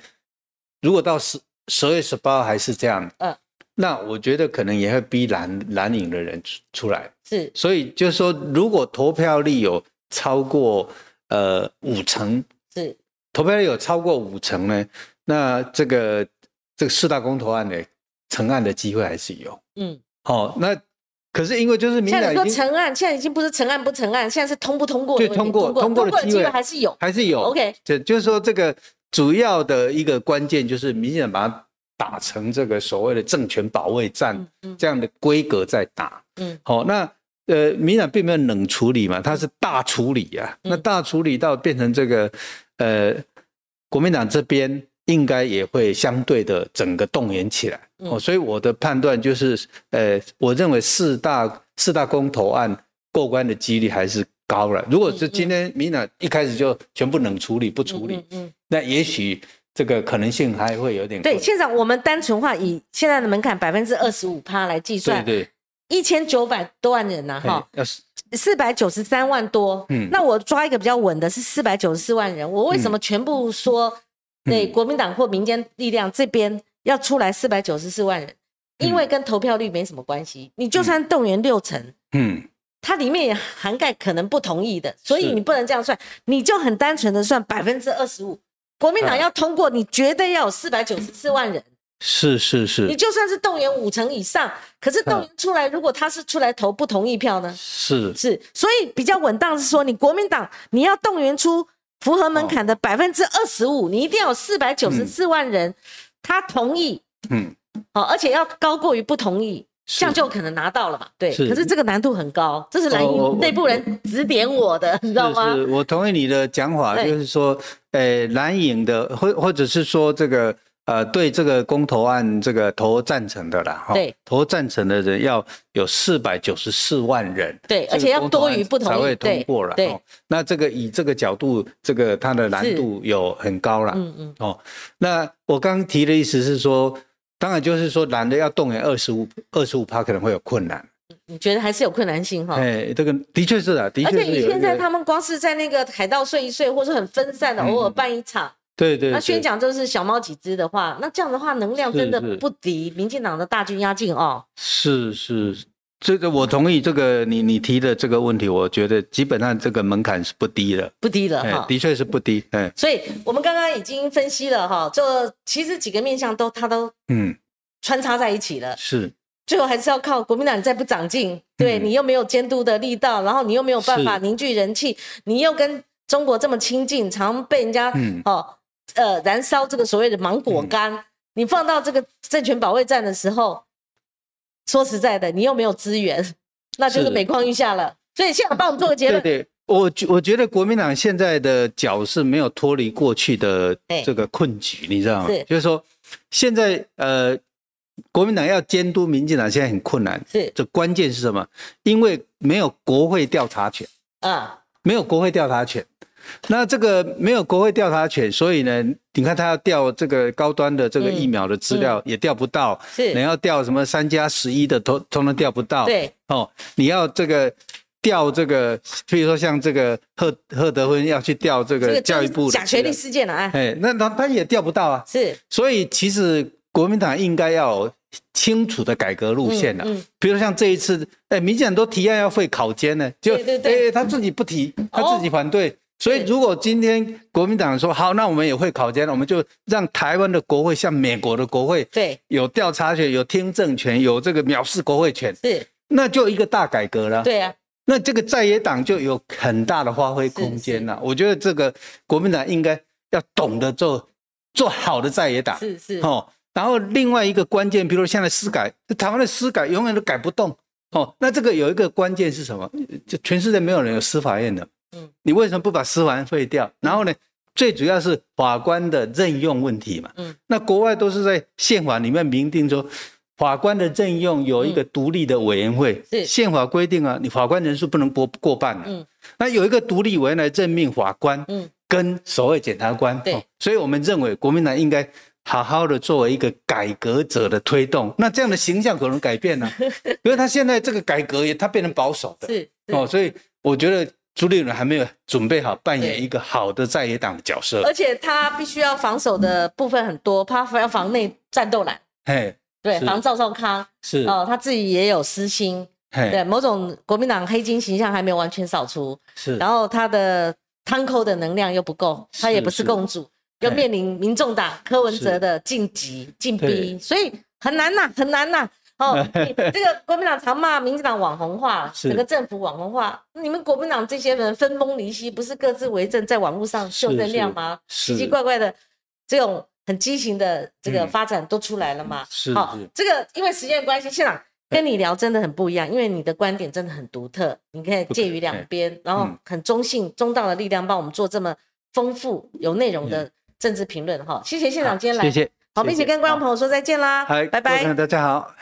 如果到十十月十八还是这样，嗯，那我觉得可能也会逼蓝蓝营的人出出来，是，所以就是说，如果投票率有超过呃五成，是，投票率有超过五成呢，那这个这个四大公投案的成案的机会还是有，嗯，好，那。可是因为就是现在说成案，现在已经不是成案不成案，现在是通不通过。对，通过通过的机会还是有，还是有。OK，就就是说这个主要的一个关键就是明显把它打成这个所谓的政权保卫战这样的规格在打。嗯，好，那呃，民党并没有冷处理嘛，它是大处理啊。那大处理到变成这个呃，国民党这边。应该也会相对的整个动员起来。哦，所以我的判断就是，呃，我认为四大四大公投案过关的几率还是高了。如果是今天民党一开始就全部冷处理不处理，嗯，那也许这个可能性还会有点。对，现在我们单纯化以现在的门槛百分之二十五趴来计算，对对，一千九百多万人呐，哈，要四百九十三万多，嗯，那我抓一个比较稳的是四百九十四万人，我为什么全部说？对国民党或民间力量这边要出来四百九十四万人，因为跟投票率没什么关系。你就算动员六成，嗯，它里面也涵盖可能不同意的，所以你不能这样算。你就很单纯的算百分之二十五，国民党要通过，你绝对要有四百九十四万人。是是是。你就算是动员五成以上，可是动员出来，如果他是出来投不同意票呢？是是，所以比较稳当是说，你国民党你要动员出。符合门槛的百分之二十五，你一定要有四百九十四万人，他同意，嗯，好，而且要高过于不同意，这样就可能拿到了嘛？对，可是这个难度很高，这是蓝营内部人指点我的，你知道吗？我同意你的讲法，就是说，呃，蓝营的或或者是说这个。呃，对这个公投案这个投赞成的啦，哈，对，投赞成的人要有四百九十四万人，对，而且要多于不同意才会通过了，对。那这个以这个角度，这个它的难度有很高了，嗯嗯，哦，那我刚提的意思是说，当然就是说男的要动员二十五二十五趴可能会有困难，你觉得还是有困难性哈？哎，这个的确是的，的确是。而且现在他们光是在那个海盗睡一睡，或者很分散的偶尔办一场。对对，那宣讲就是小猫几只的话，那这样的话能量真的不敌民进党的大军压境哦。是是，这个我同意。这个你你提的这个问题，我觉得基本上这个门槛是不低的，不低了哈，的确是不低。哎，所以我们刚刚已经分析了哈，这其实几个面向都它都嗯穿插在一起了。是，最后还是要靠国民党再不长进，对你又没有监督的力道，然后你又没有办法凝聚人气，你又跟中国这么亲近，常被人家哦。呃，燃烧这个所谓的芒果干，你放到这个政权保卫战的时候，说实在的，你又没有资源，那就是每况愈下了。所以现在帮我们做个结论。对对，我觉我觉得国民党现在的脚是没有脱离过去的这个困局，你知道吗是？就是说，现在呃，国民党要监督民进党现在很困难，是这关键是什么？因为没有国会调查权，啊，没有国会调查权。那这个没有国会调查权，所以呢，你看他要调这个高端的这个嗯疫苗的资料也调不到，是你要调什么三加十一的，通通通调不到。对，哦，你要这个调这个，譬如说像这个赫赫德芬要去调这个教育部的假学历事件了，哎，料，哎，那他他也调不到啊。是所以其实国民党应该要清楚的改革路线了、嗯嗯比如像这一次，哎，民进党都提案要废考监呢，就对对对哎他自己不提，他自己反对。所以，如果今天国民党说好，那我们也会考监，我们就让台湾的国会像美国的国会，对，有调查权、有听证权、有这个藐视国会权，是，那就一个大改革了。对啊，那这个在野党就有很大的发挥空间了。我觉得这个国民党应该要懂得做做好的在野党，是是，哦。然后另外一个关键，比如现在司改，台湾的司改永远都改不动，哦。那这个有一个关键是什么？就全世界没有人有司法院的，嗯，你为什么不把司法院废掉？然后呢，最主要是法官的任用问题嘛，嗯，那国外都是在宪法里面明定说。法官的任用有一个独立的委员会，嗯。是。宪法规定啊，你法官人数不能过过半的、嗯。那有一个独立委员来任命法官，嗯，跟所谓检察官，对。哦所以我们认为国民党应该好好的作为一个改革者的推动，那这样的形象可能改变了、因为他现在这个改革也他变成保守的，是是。哦，所以我觉得朱立伦还没有准备好扮演一个好的在野党的角色，而且他必须要防守的部分很多，他要防内战斗蓝，嘿，对，防赵少康，是，哦，他自己也有私心，对，某种国民党黑金形象还没有完全扫除，是，然后他的摊扣的能量又不够，他也不是是共主，又哎面临民众党柯文哲的晋级晋逼，所以很难呐，很难呐。哦，这个国民党常骂民进党网红化，整个政府网红化，你们国民党这些人分崩离析，不是各自为政，在网络上秀能量吗？奇奇怪怪的这种很畸形的这个嗯发展都出来了嘛。是好是，这个因为时间的关系，现场跟你聊真的很不一样，因为你的观点真的很独特，你可以介于两边，然后嗯很中性、中道的力量帮我们做这么丰富、有内容的政治评论哈。谢谢现场今天来，谢谢，好，我们一起跟观众朋友说再见啦，拜拜。大家好。